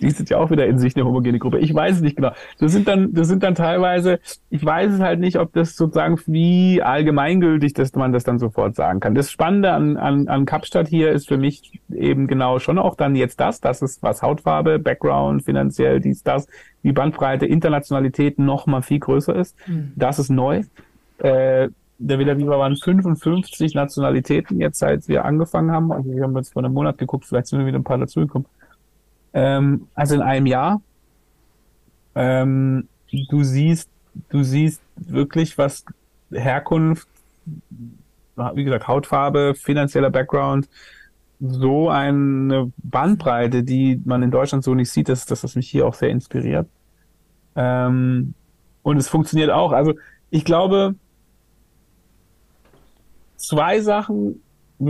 Die sind ja auch wieder in sich eine homogene Gruppe. Ich weiß es nicht genau. Das sind dann, das sind dann teilweise, ich weiß es halt nicht, ob das sozusagen wie allgemeingültig, dass man das dann sofort sagen kann. Das Spannende an, an, an Kapstadt hier ist für mich eben genau schon auch dann jetzt das, das ist was Hautfarbe, Background, finanziell, dies, das, die Bandbreite, Internationalität noch mal viel größer ist. Mhm. Das ist neu. Äh, der Villa Viva waren 55 Nationalitäten jetzt, seit wir angefangen haben. Also wir haben jetzt vor einem Monat geguckt, vielleicht sind wir wieder ein paar dazugekommen. Ähm, also in einem Jahr. Ähm, du siehst, du siehst wirklich, was Herkunft, wie gesagt, Hautfarbe, finanzieller Background, so eine Bandbreite, die man in Deutschland so nicht sieht, dass, dass das mich hier auch sehr inspiriert. Ähm, und es funktioniert auch. Also ich glaube, zwei Sachen,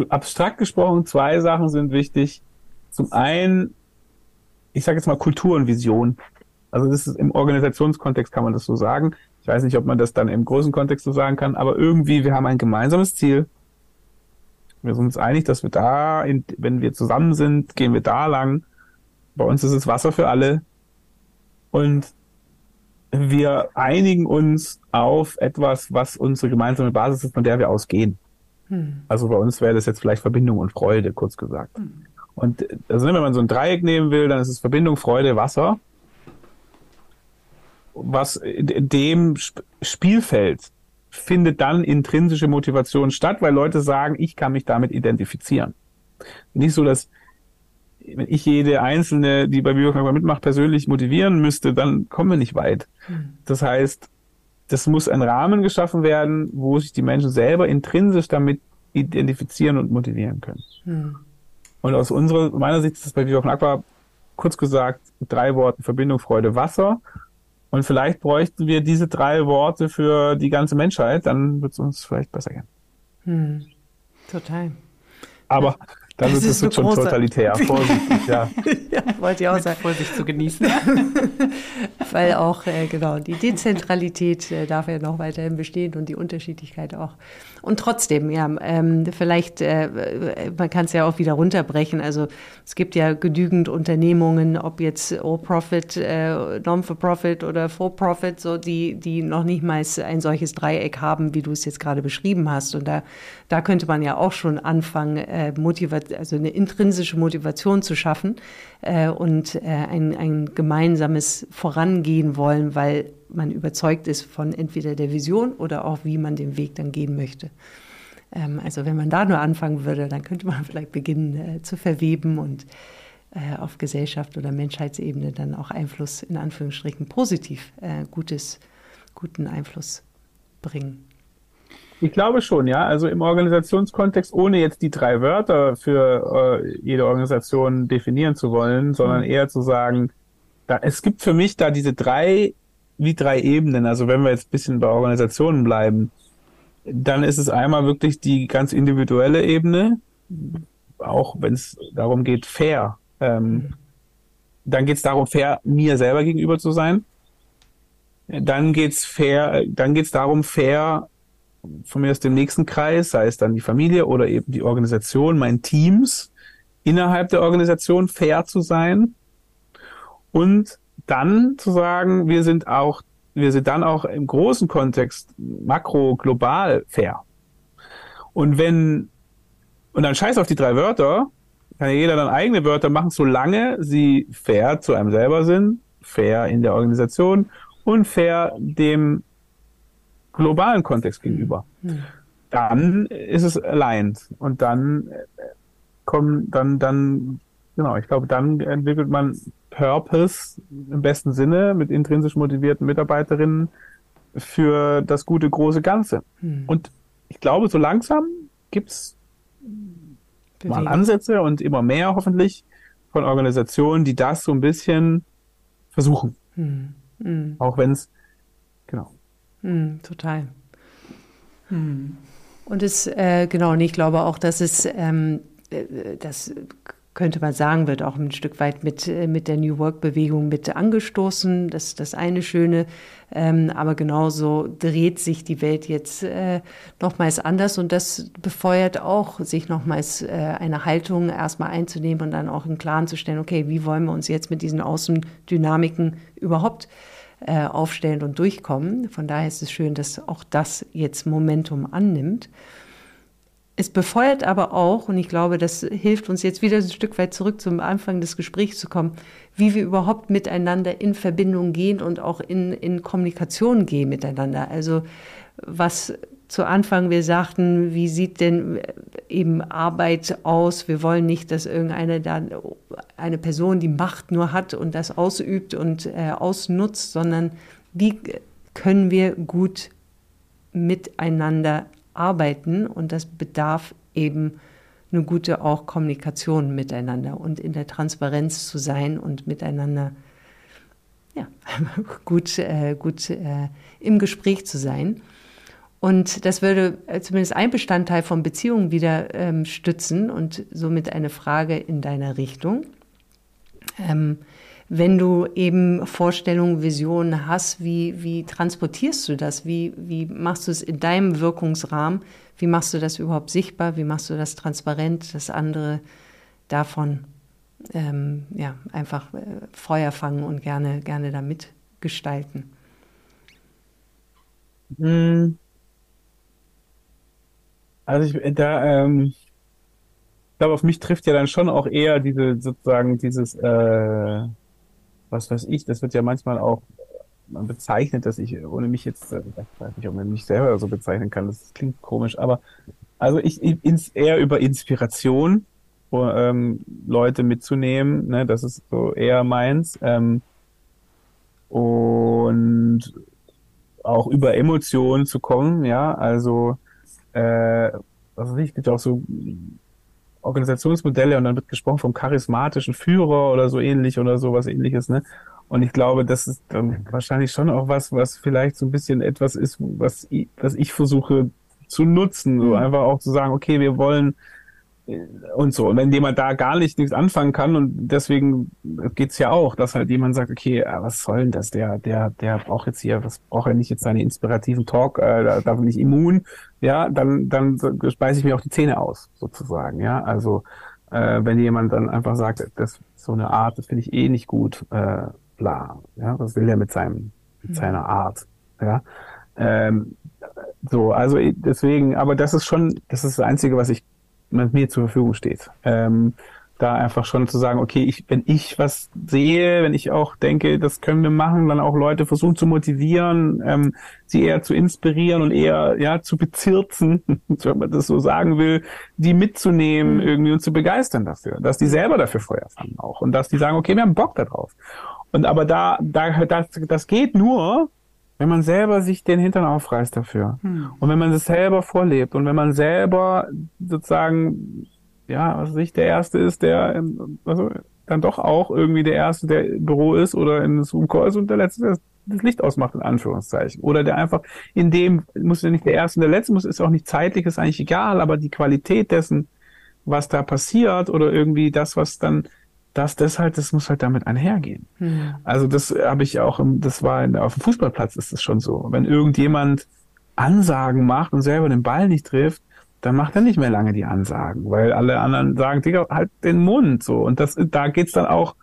abstrakt gesprochen, zwei Sachen sind wichtig. Zum einen, ich sage jetzt mal Kultur und Vision. Also das ist im Organisationskontext kann man das so sagen. Ich weiß nicht, ob man das dann im großen Kontext so sagen kann, aber irgendwie, wir haben ein gemeinsames Ziel. Wir sind uns einig, dass wir da, in, wenn wir zusammen sind, gehen wir da lang. Bei uns ist es Wasser für alle. Und wir einigen uns auf etwas, was unsere gemeinsame Basis ist, von der wir ausgehen. Hm. Also bei uns wäre das jetzt vielleicht Verbindung und Freude, kurz gesagt. Hm. Und also wenn man so ein Dreieck nehmen will, dann ist es Verbindung, Freude, Wasser. Was in dem Spielfeld findet dann intrinsische Motivation statt, weil Leute sagen, ich kann mich damit identifizieren. Nicht so, dass wenn ich jede einzelne, die bei Biokampf mitmacht, persönlich motivieren müsste, dann kommen wir nicht weit. Hm. Das heißt, das muss ein Rahmen geschaffen werden, wo sich die Menschen selber intrinsisch damit identifizieren und motivieren können. Hm. Und aus unserer, meiner Sicht ist es bei Viva Con Aqua kurz gesagt drei Worte Verbindung, Freude, Wasser. Und vielleicht bräuchten wir diese drei Worte für die ganze Menschheit, dann wird es uns vielleicht besser gehen. Hm. Total. Aber das, das ist, ist schon totalitär. Vorsichtig, ja. ja. Wollte ich auch Mit sagen. Vorsicht zu genießen. Weil auch, äh, genau, die Dezentralität äh, darf ja noch weiterhin bestehen und die Unterschiedlichkeit auch. Und trotzdem, ja, ähm, vielleicht, äh, man kann es ja auch wieder runterbrechen. Also es gibt ja genügend Unternehmungen, ob jetzt All-Profit, äh, Non-for-Profit oder For-Profit, so die, die noch nicht mal ein solches Dreieck haben, wie du es jetzt gerade beschrieben hast. Und da, da könnte man ja auch schon anfangen, äh, Motivation also eine intrinsische Motivation zu schaffen äh, und äh, ein, ein gemeinsames Vorangehen wollen, weil man überzeugt ist von entweder der Vision oder auch wie man den Weg dann gehen möchte. Ähm, also wenn man da nur anfangen würde, dann könnte man vielleicht beginnen äh, zu verweben und äh, auf Gesellschaft oder Menschheitsebene dann auch Einfluss in Anführungsstrichen positiv äh, gutes, guten Einfluss bringen. Ich glaube schon, ja. Also im Organisationskontext, ohne jetzt die drei Wörter für äh, jede Organisation definieren zu wollen, sondern mhm. eher zu sagen, da, es gibt für mich da diese drei, wie drei Ebenen. Also wenn wir jetzt ein bisschen bei Organisationen bleiben, dann ist es einmal wirklich die ganz individuelle Ebene, auch wenn es darum geht, fair. Ähm. Dann geht es darum, fair mir selber gegenüber zu sein. Dann geht's fair, dann geht's darum, fair von mir aus dem nächsten Kreis, sei es dann die Familie oder eben die Organisation, mein Teams innerhalb der Organisation fair zu sein und dann zu sagen, wir sind auch, wir sind dann auch im großen Kontext makro, global fair. Und wenn, und dann scheiß auf die drei Wörter, kann ja jeder dann eigene Wörter machen, solange sie fair zu einem selber sind, fair in der Organisation und fair dem globalen Kontext gegenüber. Mhm. Dann ist es aligned und dann äh, kommen, dann, dann, genau, ich glaube, dann entwickelt man Purpose im besten Sinne mit intrinsisch motivierten Mitarbeiterinnen für das gute große Ganze. Mhm. Und ich glaube, so langsam gibt's mal Ansätze und immer mehr hoffentlich von Organisationen, die das so ein bisschen versuchen. Mhm. Auch wenn es, genau. Hm, total. Hm. Und es, äh, genau, und ich glaube auch, dass es, ähm, äh, das könnte man sagen, wird auch ein Stück weit mit, äh, mit der New Work-Bewegung mit angestoßen. Das ist das eine Schöne. Ähm, aber genauso dreht sich die Welt jetzt äh, nochmals anders und das befeuert auch, sich nochmals äh, eine Haltung erstmal einzunehmen und dann auch im Klaren zu stellen, okay, wie wollen wir uns jetzt mit diesen Außendynamiken überhaupt äh, aufstellen und durchkommen. Von daher ist es schön, dass auch das jetzt Momentum annimmt. Es befeuert aber auch, und ich glaube, das hilft uns jetzt wieder ein Stück weit zurück zum Anfang des Gesprächs zu kommen, wie wir überhaupt miteinander in Verbindung gehen und auch in, in Kommunikation gehen miteinander. Also was zu Anfang wir sagten, wie sieht denn eben Arbeit aus? Wir wollen nicht, dass irgendeine da eine Person die Macht nur hat und das ausübt und äh, ausnutzt, sondern wie können wir gut miteinander arbeiten und das bedarf eben eine gute auch Kommunikation miteinander und in der Transparenz zu sein und miteinander ja, gut, äh, gut äh, im Gespräch zu sein. Und das würde äh, zumindest ein Bestandteil von Beziehungen wieder ähm, stützen und somit eine Frage in deiner Richtung. Ähm, wenn du eben Vorstellungen, Visionen hast, wie, wie transportierst du das? Wie, wie machst du es in deinem Wirkungsrahmen? Wie machst du das überhaupt sichtbar? Wie machst du das transparent, dass andere davon ähm, ja, einfach äh, Feuer fangen und gerne, gerne da mitgestalten? Hm. Also ich, da, ähm, ich glaube, auf mich trifft ja dann schon auch eher diese sozusagen dieses, äh, was weiß ich, das wird ja manchmal auch man bezeichnet, dass ich, ohne mich jetzt, äh, ich weiß nicht, ob man mich selber so bezeichnen kann, das klingt komisch, aber also ich, ins, eher über Inspiration, ähm, Leute mitzunehmen, ne, das ist so eher meins. Ähm, und auch über Emotionen zu kommen, ja, also äh, was weiß ich, gibt ja auch so Organisationsmodelle und dann wird gesprochen vom charismatischen Führer oder so ähnlich oder so was ähnliches, ne? Und ich glaube, das ist dann wahrscheinlich schon auch was, was vielleicht so ein bisschen etwas ist, was ich, was ich versuche zu nutzen, so mhm. einfach auch zu sagen, okay, wir wollen und so. Und wenn jemand da gar nicht nichts anfangen kann und deswegen geht's ja auch, dass halt jemand sagt, okay, ah, was soll denn das? Der, der, der braucht jetzt hier, was braucht er nicht jetzt seine inspirativen Talk, äh, da, da bin ich immun, ja, dann, dann speise ich mir auch die Zähne aus, sozusagen, ja. Also äh, wenn jemand dann einfach sagt, das ist so eine Art, das finde ich eh nicht gut, äh, bla, ja, was will der mit seinem, mit mhm. seiner Art, ja. Ähm, so, also deswegen, aber das ist schon, das ist das Einzige, was ich mir zur Verfügung steht. Ähm, da einfach schon zu sagen, okay, ich, wenn ich was sehe, wenn ich auch denke, das können wir machen, dann auch Leute versuchen zu motivieren, ähm, sie eher zu inspirieren und eher ja zu bezirzen, wenn man das so sagen will, die mitzunehmen mhm. irgendwie und zu begeistern dafür, dass die selber dafür Feuer fangen auch und dass die sagen, okay, wir haben Bock darauf. Und aber da, da das, das geht nur, wenn man selber sich den Hintern aufreißt dafür hm. und wenn man es selber vorlebt und wenn man selber sozusagen, ja, was weiß ich, der Erste ist, der also dann doch auch irgendwie der Erste, der im Büro ist oder in Zoom-Call ist und der Letzte, der das Licht ausmacht, in Anführungszeichen. Oder der einfach in dem, muss ja nicht der Erste und der Letzte, muss, ist auch nicht zeitlich, ist eigentlich egal, aber die Qualität dessen, was da passiert oder irgendwie das, was dann das, das halt, das muss halt damit einhergehen. Mhm. Also das habe ich auch, im, das war in, auf dem Fußballplatz ist es schon so. Wenn irgendjemand Ansagen macht und selber den Ball nicht trifft, dann macht er nicht mehr lange die Ansagen, weil alle anderen sagen, Digga, halt den Mund so. Und das, da geht's dann auch,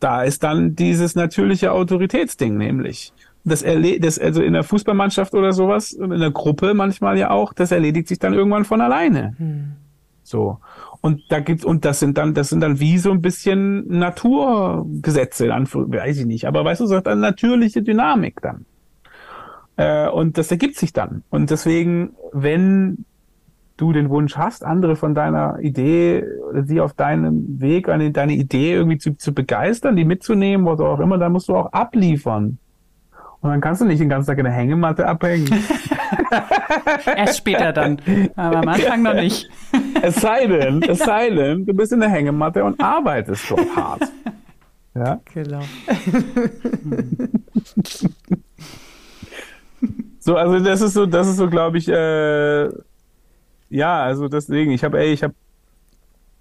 da ist dann dieses natürliche Autoritätsding nämlich. Das, erle das also in der Fußballmannschaft oder sowas, in der Gruppe manchmal ja auch, das erledigt sich dann irgendwann von alleine. Hm. So. Und da gibt's, und das sind dann, das sind dann wie so ein bisschen Naturgesetze, in weiß ich nicht, aber weißt du, so eine natürliche Dynamik dann. Äh, und das ergibt sich dann. Und deswegen, wenn du den Wunsch hast, andere von deiner Idee, sie auf deinem Weg, eine, deine Idee irgendwie zu, zu begeistern, die mitzunehmen, was auch immer, dann musst du auch abliefern. Und dann kannst du nicht den ganzen Tag in der Hängematte abhängen. Erst später dann. Aber am Anfang noch nicht. es sei denn, es sei denn, du bist in der Hängematte und arbeitest dort hart. Ja? Genau. so, also das ist so, das ist so, glaube ich, äh, ja, also deswegen, ich habe, ey, ich habe,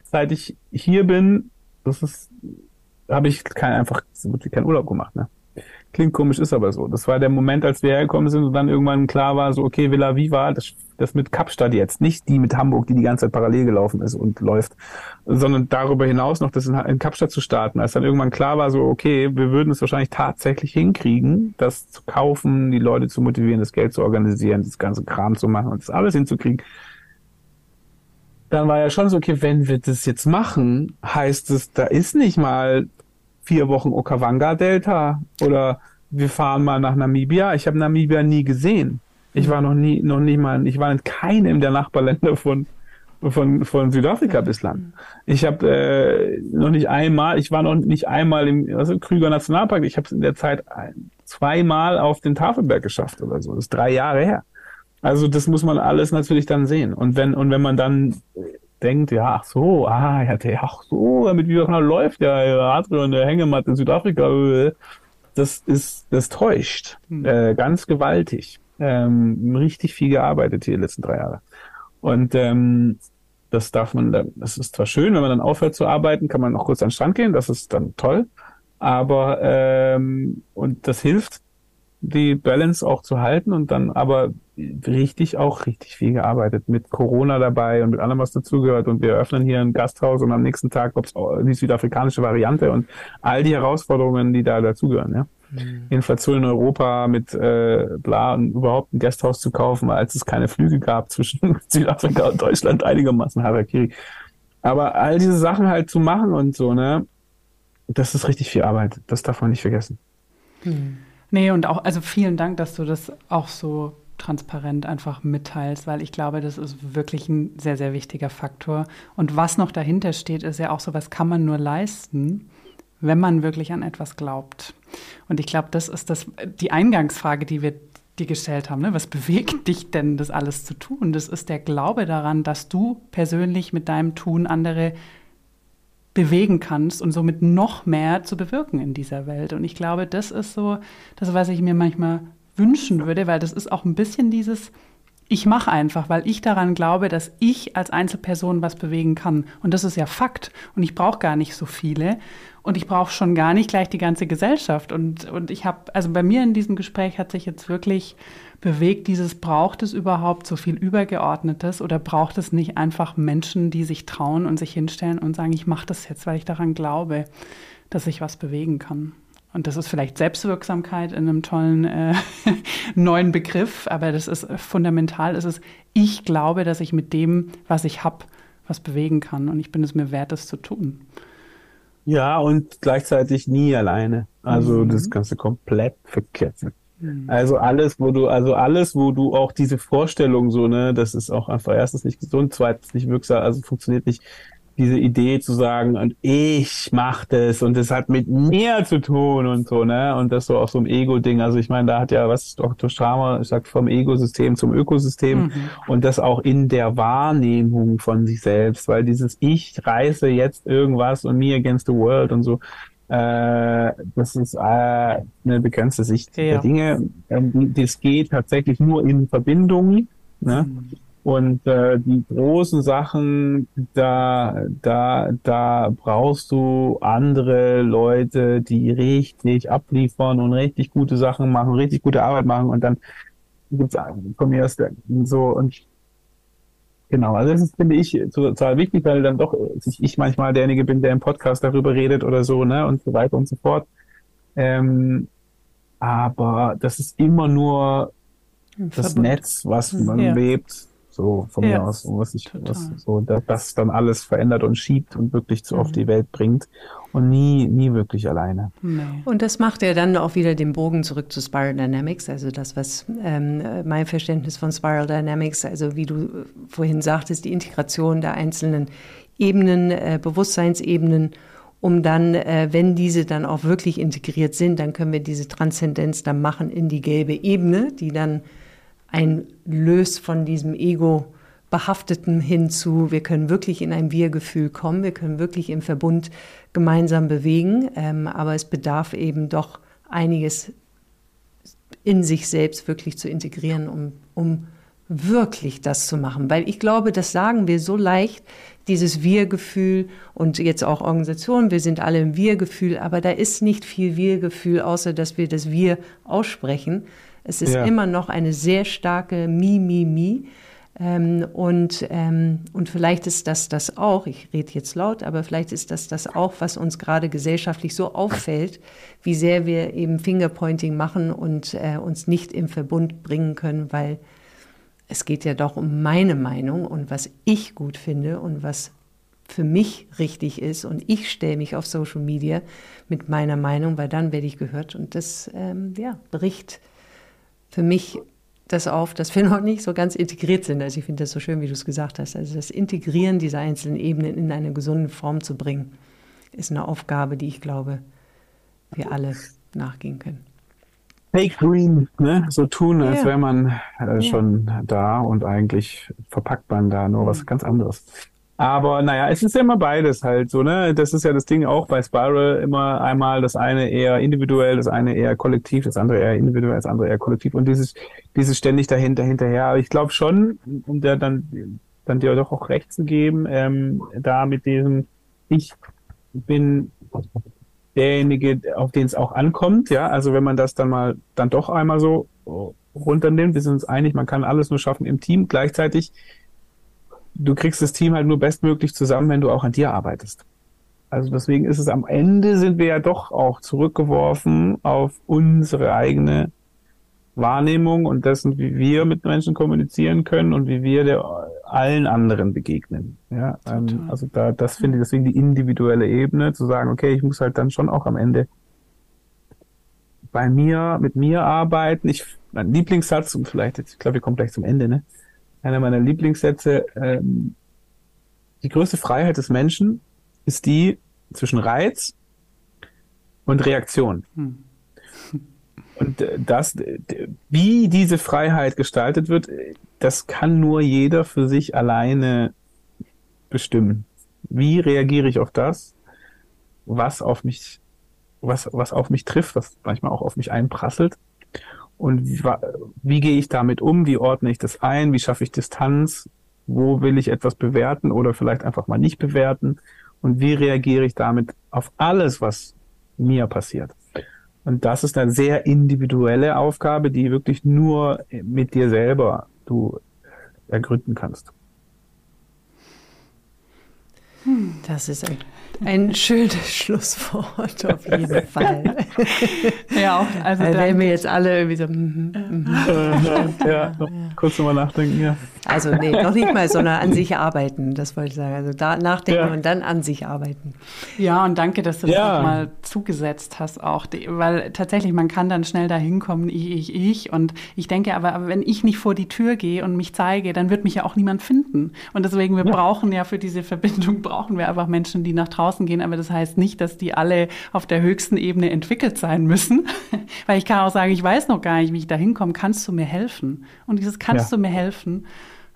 seit ich hier bin, das ist, habe ich kein, einfach so gut wie keinen Urlaub gemacht, ne? Klingt komisch, ist aber so. Das war der Moment, als wir hergekommen sind und dann irgendwann klar war, so, okay, Villa Viva, das, das mit Kapstadt jetzt, nicht die mit Hamburg, die die ganze Zeit parallel gelaufen ist und läuft, sondern darüber hinaus noch das in, in Kapstadt zu starten. Als dann irgendwann klar war, so, okay, wir würden es wahrscheinlich tatsächlich hinkriegen, das zu kaufen, die Leute zu motivieren, das Geld zu organisieren, das ganze Kram zu machen und das alles hinzukriegen. Dann war ja schon so, okay, wenn wir das jetzt machen, heißt es, da ist nicht mal vier Wochen Okawanga-Delta oder wir fahren mal nach Namibia. Ich habe Namibia nie gesehen. Ich war noch nie, noch nicht mal, ich war in keinem der Nachbarländer von von von Südafrika bislang. Ich habe äh, noch nicht einmal, ich war noch nicht einmal im also Krüger Nationalpark. Ich habe es in der Zeit zweimal auf den Tafelberg geschafft oder so. Das ist drei Jahre her. Also das muss man alles natürlich dann sehen. Und wenn und wenn man dann denkt, ja, ach so, ah, ja, der, ach so, damit wie das läuft, ja, Adrian, der Hängematte in Südafrika, äh, das ist, das täuscht, hm. äh, ganz gewaltig. Ähm, richtig viel gearbeitet hier die letzten drei Jahre. Und ähm, das darf man, das ist zwar schön, wenn man dann aufhört zu arbeiten, kann man noch kurz an den Strand gehen, das ist dann toll. Aber ähm, und das hilft, die Balance auch zu halten und dann aber richtig auch richtig viel gearbeitet mit Corona dabei und mit allem, was dazugehört. Und wir öffnen hier ein Gasthaus und am nächsten Tag gibt's die südafrikanische Variante und all die Herausforderungen, die da dazugehören. Ja? Mhm. Inflation in Europa mit äh, bla und überhaupt ein Gasthaus zu kaufen, als es keine Flüge gab zwischen Südafrika und Deutschland, einigermaßen Harakiri. Aber all diese Sachen halt zu machen und so, ne, das ist richtig viel Arbeit. Das darf man nicht vergessen. Mhm. Nee, und auch, also vielen Dank, dass du das auch so transparent einfach mitteilst, weil ich glaube, das ist wirklich ein sehr, sehr wichtiger Faktor. Und was noch dahinter steht, ist ja auch so, was kann man nur leisten, wenn man wirklich an etwas glaubt. Und ich glaube, das ist das, die Eingangsfrage, die wir dir gestellt haben. Ne? Was bewegt dich denn, das alles zu tun? Das ist der Glaube daran, dass du persönlich mit deinem Tun andere bewegen kannst und somit noch mehr zu bewirken in dieser Welt. Und ich glaube, das ist so das, was ich mir manchmal wünschen würde, weil das ist auch ein bisschen dieses, ich mache einfach, weil ich daran glaube, dass ich als Einzelperson was bewegen kann. Und das ist ja Fakt. Und ich brauche gar nicht so viele. Und ich brauche schon gar nicht gleich die ganze Gesellschaft. Und, und ich habe, also bei mir in diesem Gespräch hat sich jetzt wirklich bewegt, dieses braucht es überhaupt so viel Übergeordnetes oder braucht es nicht einfach Menschen, die sich trauen und sich hinstellen und sagen, ich mache das jetzt, weil ich daran glaube, dass ich was bewegen kann. Und das ist vielleicht Selbstwirksamkeit in einem tollen äh, neuen Begriff, aber das ist fundamental. Es ist, ich glaube, dass ich mit dem, was ich habe, was bewegen kann. Und ich bin es mir wert, das zu tun. Ja, und gleichzeitig nie alleine. Also mhm. das kannst du komplett verketten. Mhm. Also alles, wo du, also alles, wo du auch diese Vorstellung so, ne, das ist auch einfach erstens nicht gesund, zweitens nicht wirksam, also funktioniert nicht diese Idee zu sagen, und ich mach das und das hat mit mir zu tun und so, ne? Und das so auch so ein Ego-Ding. Also ich meine, da hat ja was Dr. Stramer sagt vom Ego-System zum Ökosystem mhm. und das auch in der Wahrnehmung von sich selbst, weil dieses Ich reiße jetzt irgendwas und me against the world und so, äh, das ist äh, eine begrenzte Sicht ja. der Dinge. Ähm, das geht tatsächlich nur in Verbindung. Ne? Mhm. Und äh, die großen Sachen, da, da, da brauchst du andere Leute, die richtig abliefern und richtig gute Sachen machen, richtig gute Arbeit machen und dann gibt's von mir aus so und genau, also das ist, finde ich, total wichtig, weil dann doch ich manchmal derjenige bin, der im Podcast darüber redet oder so, ne, und so weiter und so fort. Ähm, aber das ist immer nur das Netz, was man ja. lebt so von ja, mir aus, was ich, was so, dass das dann alles verändert und schiebt und wirklich so mhm. auf die Welt bringt und nie, nie wirklich alleine. Nee. Und das macht ja dann auch wieder den Bogen zurück zu Spiral Dynamics, also das, was ähm, mein Verständnis von Spiral Dynamics, also wie du vorhin sagtest, die Integration der einzelnen Ebenen, äh, Bewusstseinsebenen um dann, äh, wenn diese dann auch wirklich integriert sind, dann können wir diese Transzendenz dann machen in die gelbe Ebene, die dann ein Lös von diesem Ego behafteten hinzu, wir können wirklich in ein Wir-Gefühl kommen, wir können wirklich im Verbund gemeinsam bewegen, ähm, aber es bedarf eben doch einiges in sich selbst wirklich zu integrieren, um, um wirklich das zu machen. Weil ich glaube, das sagen wir so leicht, dieses Wir-Gefühl und jetzt auch Organisationen, wir sind alle im Wir-Gefühl, aber da ist nicht viel Wir-Gefühl, außer dass wir das Wir aussprechen. Es ist ja. immer noch eine sehr starke Mi, Mi, Mi. Ähm, und, ähm, und vielleicht ist das das auch, ich rede jetzt laut, aber vielleicht ist das das auch, was uns gerade gesellschaftlich so auffällt, wie sehr wir eben Fingerpointing machen und äh, uns nicht im Verbund bringen können, weil es geht ja doch um meine Meinung und was ich gut finde und was für mich richtig ist und ich stelle mich auf Social Media mit meiner Meinung, weil dann werde ich gehört und das ähm, ja, bricht für mich das auf, dass wir noch nicht so ganz integriert sind. Also ich finde das so schön, wie du es gesagt hast. Also das Integrieren dieser einzelnen Ebenen in eine gesunde Form zu bringen, ist eine Aufgabe, die ich glaube, wir alle nachgehen können. Fake Green, ne? So tun, als ja. wäre man äh, ja. schon da und eigentlich verpackt man da nur mhm. was ganz anderes. Aber naja, es ist ja immer beides halt so, ne? Das ist ja das Ding auch bei Spiral immer einmal das eine eher individuell, das eine eher kollektiv, das andere eher individuell, das andere eher kollektiv und dieses, dieses ständig dahinter, hinterher. Aber ich glaube schon, um der dann, dann dir doch auch recht zu geben, ähm, da mit diesem, ich bin derjenige, auf den es auch ankommt, ja, also wenn man das dann mal dann doch einmal so runternimmt, wir sind uns einig, man kann alles nur schaffen im Team, gleichzeitig du kriegst das Team halt nur bestmöglich zusammen, wenn du auch an dir arbeitest. Also deswegen ist es am Ende sind wir ja doch auch zurückgeworfen auf unsere eigene Wahrnehmung und dessen, wie wir mit Menschen kommunizieren können und wie wir der, allen anderen begegnen. Ja, ähm, also da, das finde ich deswegen die individuelle Ebene, zu sagen, okay, ich muss halt dann schon auch am Ende bei mir, mit mir arbeiten. Ich, mein Lieblingssatz, und vielleicht, ich glaube, wir kommen gleich zum Ende, ne? Einer meiner Lieblingssätze, ähm, die größte Freiheit des Menschen ist die zwischen Reiz und Reaktion. Hm. Und das, wie diese Freiheit gestaltet wird, das kann nur jeder für sich alleine bestimmen. Wie reagiere ich auf das, was auf mich, was, was auf mich trifft, was manchmal auch auf mich einprasselt? Und wie, wie gehe ich damit um? Wie ordne ich das ein? Wie schaffe ich Distanz? Wo will ich etwas bewerten oder vielleicht einfach mal nicht bewerten? Und wie reagiere ich damit auf alles, was mir passiert? Und das ist eine sehr individuelle Aufgabe, die wirklich nur mit dir selber du ergründen kannst. Das ist ein, ein schönes Schlusswort auf jeden Fall. ja, auch. Also da werden wir jetzt alle irgendwie so. Mm, mm, mm. ja, noch kurz nochmal nachdenken, ja. Also nee, noch nicht mal, sondern an sich arbeiten, das wollte ich sagen. Also da nachdenken ja. und dann an sich arbeiten. Ja, und danke, dass du das ja. nochmal zugesetzt hast auch. Weil tatsächlich, man kann dann schnell dahin kommen, ich, ich, ich. Und ich denke aber, aber wenn ich nicht vor die Tür gehe und mich zeige, dann wird mich ja auch niemand finden. Und deswegen, wir ja. brauchen ja für diese Verbindung, brauchen wir einfach Menschen, die nach draußen gehen. Aber das heißt nicht, dass die alle auf der höchsten Ebene entwickelt sein müssen. Weil ich kann auch sagen, ich weiß noch gar nicht, wie ich da hinkomme. Kannst du mir helfen? Und dieses kannst du mir helfen?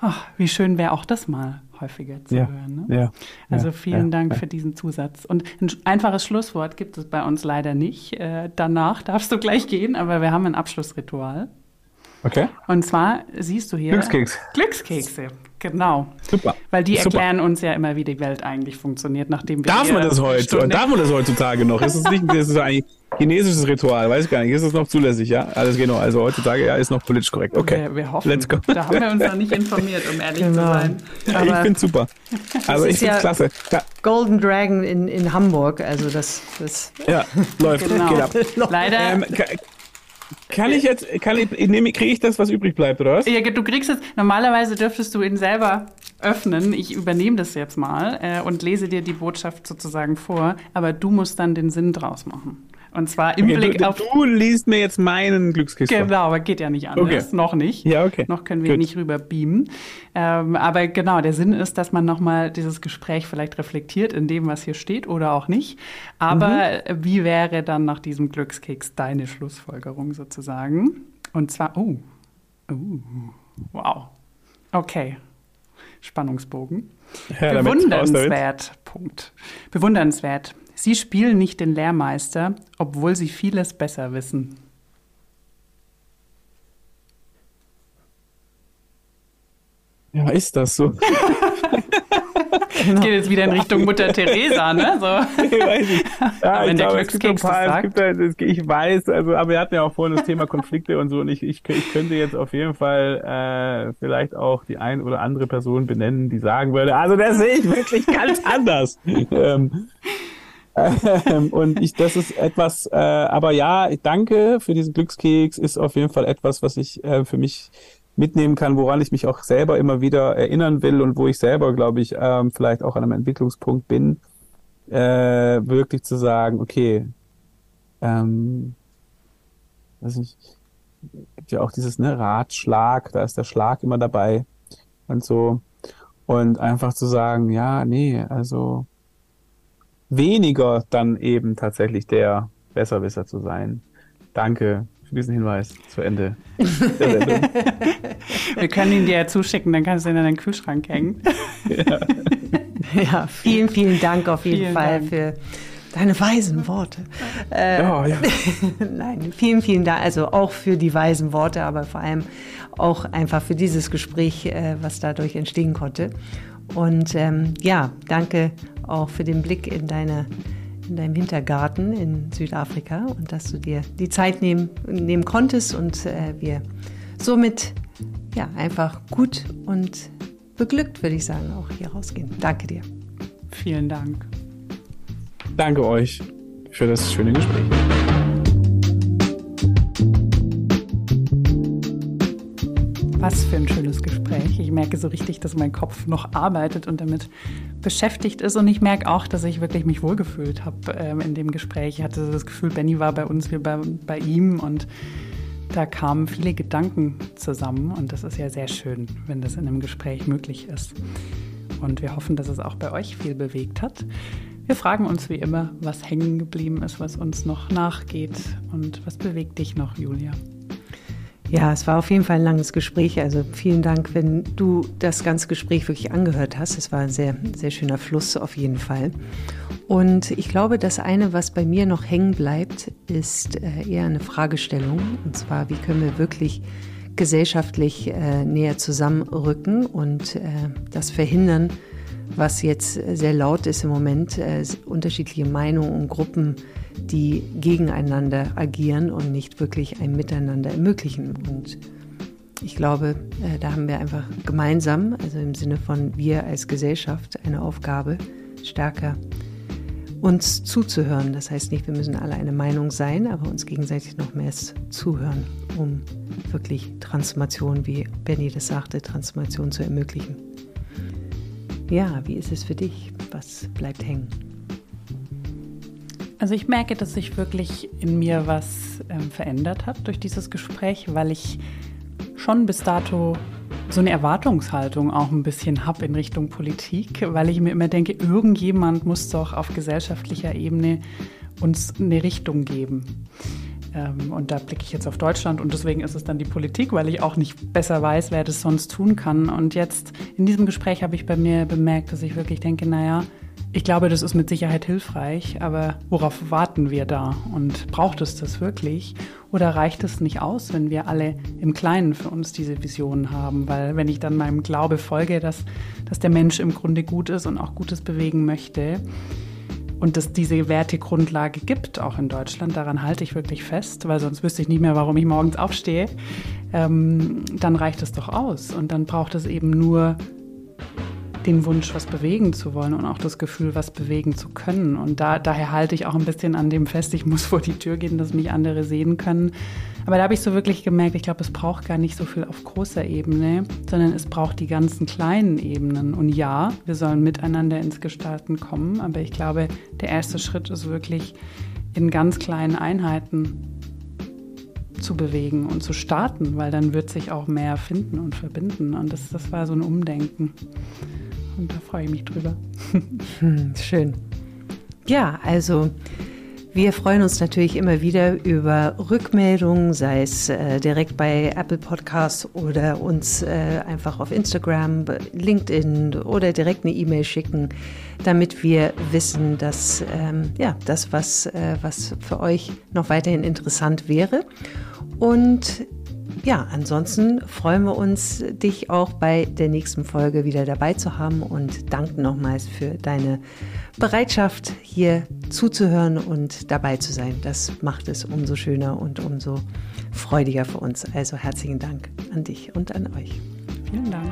Ach, wie schön wäre auch das mal häufiger zu ja, hören. Ne? Ja, also vielen ja, Dank für diesen Zusatz. Und ein einfaches Schlusswort gibt es bei uns leider nicht. Äh, danach darfst du gleich gehen, aber wir haben ein Abschlussritual. Okay. Und zwar siehst du hier. Glückskeks. Glückskekse, genau. Super. Weil die Super. erklären uns ja immer, wie die Welt eigentlich funktioniert, nachdem wir. Darf man das heute? Darf man das heutzutage noch? Ist es nicht, ist es eigentlich chinesisches Ritual? Weiß ich gar nicht. Ist es noch zulässig? Ja, alles genau. Also heutzutage ja, ist noch politisch korrekt. Okay. Wir, wir hoffen. Let's go. Da haben wir uns noch nicht informiert, um ehrlich genau. zu sein. Aber ich finde super. Also ich finde ja klasse. Da. Golden Dragon in, in Hamburg. Also das, das ja läuft. Genau. Geht ab. Leider. Ähm, kann ich jetzt, kann ich, kriege ich das, was übrig bleibt, oder was? Ja, du kriegst es, normalerweise dürftest du ihn selber öffnen. Ich übernehme das jetzt mal äh, und lese dir die Botschaft sozusagen vor, aber du musst dann den Sinn draus machen. Und zwar im okay, Blick du, auf. Du liest mir jetzt meinen Glückskiste. Genau, aber geht ja nicht anders. Okay. Noch nicht. Ja, okay. Noch können wir Good. nicht rüber beamen. Ähm, aber genau, der Sinn ist, dass man nochmal dieses Gespräch vielleicht reflektiert in dem, was hier steht oder auch nicht. Aber mhm. wie wäre dann nach diesem Glückskeks deine Schlussfolgerung sozusagen? Und zwar, oh, oh wow. Okay. Spannungsbogen. Ja, Bewundernswert. Punkt. Bewundernswert. Sie spielen nicht den Lehrmeister, obwohl sie vieles besser wissen. Ja, ist das so? genau. Geht jetzt wieder in Richtung Mutter Teresa, ne? So. Ich weiß nicht. Ja, ich, glaube, es gibt ein paar, es gibt ich weiß, also, aber wir hatten ja auch vorhin das Thema Konflikte und so und ich, ich, ich könnte jetzt auf jeden Fall äh, vielleicht auch die ein oder andere Person benennen, die sagen würde, also das sehe ich wirklich ganz anders. ähm, ähm, und ich, das ist etwas, äh, aber ja, danke für diesen Glückskeks, ist auf jeden Fall etwas, was ich äh, für mich mitnehmen kann, woran ich mich auch selber immer wieder erinnern will und wo ich selber, glaube ich, ähm, vielleicht auch an einem Entwicklungspunkt bin, äh, wirklich zu sagen, okay, ähm, weiß nicht, gibt ja auch dieses ne, Ratschlag, da ist der Schlag immer dabei und so. Und einfach zu sagen, ja, nee, also weniger dann eben tatsächlich der Besserwisser zu sein. Danke für diesen Hinweis zu Ende der Sendung. Wir können ihn dir ja zuschicken, dann kannst du ihn in deinen Kühlschrank hängen. Ja, ja vielen, vielen Dank auf jeden vielen Fall Dank. für deine weisen Worte. Äh, ja, ja. Nein, vielen, vielen Dank. Also auch für die weisen Worte, aber vor allem auch einfach für dieses Gespräch, äh, was dadurch entstehen konnte. Und ähm, ja, danke auch für den Blick in deine in deinem Wintergarten in Südafrika und dass du dir die Zeit nehmen, nehmen konntest und äh, wir somit ja einfach gut und beglückt, würde ich sagen, auch hier rausgehen. Danke dir. Vielen Dank. Danke euch für das schöne Gespräch. Was für ein schönes Gespräch. Ich merke so richtig, dass mein Kopf noch arbeitet und damit beschäftigt ist. Und ich merke auch, dass ich wirklich mich wohlgefühlt habe ähm, in dem Gespräch. Ich hatte das Gefühl, Benny war bei uns, wir bei, bei ihm und da kamen viele Gedanken zusammen. Und das ist ja sehr schön, wenn das in einem Gespräch möglich ist. Und wir hoffen, dass es auch bei euch viel bewegt hat. Wir fragen uns wie immer, was hängen geblieben ist, was uns noch nachgeht und was bewegt dich noch, Julia. Ja, es war auf jeden Fall ein langes Gespräch. Also vielen Dank, wenn du das ganze Gespräch wirklich angehört hast. Es war ein sehr, sehr schöner Fluss auf jeden Fall. Und ich glaube, das eine, was bei mir noch hängen bleibt, ist äh, eher eine Fragestellung. Und zwar, wie können wir wirklich gesellschaftlich äh, näher zusammenrücken und äh, das verhindern, was jetzt sehr laut ist im Moment, unterschiedliche Meinungen und Gruppen, die gegeneinander agieren und nicht wirklich ein Miteinander ermöglichen. Und ich glaube, äh, da haben wir einfach gemeinsam, also im Sinne von wir als Gesellschaft, eine Aufgabe, stärker uns zuzuhören. Das heißt nicht, wir müssen alle eine Meinung sein, aber uns gegenseitig noch mehr zuhören, um wirklich Transformation, wie Benny das sagte, Transformation zu ermöglichen. Ja, wie ist es für dich? Was bleibt hängen? Also ich merke, dass sich wirklich in mir was äh, verändert hat durch dieses Gespräch, weil ich schon bis dato so eine Erwartungshaltung auch ein bisschen habe in Richtung Politik, weil ich mir immer denke, irgendjemand muss doch auf gesellschaftlicher Ebene uns eine Richtung geben. Ähm, und da blicke ich jetzt auf Deutschland und deswegen ist es dann die Politik, weil ich auch nicht besser weiß, wer das sonst tun kann. Und jetzt in diesem Gespräch habe ich bei mir bemerkt, dass ich wirklich denke, naja, ich glaube, das ist mit Sicherheit hilfreich, aber worauf warten wir da? Und braucht es das wirklich? Oder reicht es nicht aus, wenn wir alle im Kleinen für uns diese Visionen haben? Weil wenn ich dann meinem Glaube folge, dass, dass der Mensch im Grunde gut ist und auch Gutes bewegen möchte und dass diese Wertegrundlage gibt, auch in Deutschland, daran halte ich wirklich fest, weil sonst wüsste ich nicht mehr, warum ich morgens aufstehe, ähm, dann reicht es doch aus. Und dann braucht es eben nur den Wunsch, was bewegen zu wollen und auch das Gefühl, was bewegen zu können. Und da, daher halte ich auch ein bisschen an dem fest, ich muss vor die Tür gehen, dass mich andere sehen können. Aber da habe ich so wirklich gemerkt, ich glaube, es braucht gar nicht so viel auf großer Ebene, sondern es braucht die ganzen kleinen Ebenen. Und ja, wir sollen miteinander ins Gestalten kommen, aber ich glaube, der erste Schritt ist wirklich in ganz kleinen Einheiten zu bewegen und zu starten, weil dann wird sich auch mehr finden und verbinden. Und das, das war so ein Umdenken. Und da freue ich mich drüber. Hm, schön. Ja, also wir freuen uns natürlich immer wieder über Rückmeldungen, sei es äh, direkt bei Apple Podcasts oder uns äh, einfach auf Instagram, LinkedIn oder direkt eine E-Mail schicken, damit wir wissen, dass ähm, ja, das, was, äh, was für euch noch weiterhin interessant wäre. Und ja, ansonsten freuen wir uns, dich auch bei der nächsten Folge wieder dabei zu haben und danken nochmals für deine Bereitschaft, hier zuzuhören und dabei zu sein. Das macht es umso schöner und umso freudiger für uns. Also herzlichen Dank an dich und an euch. Vielen Dank.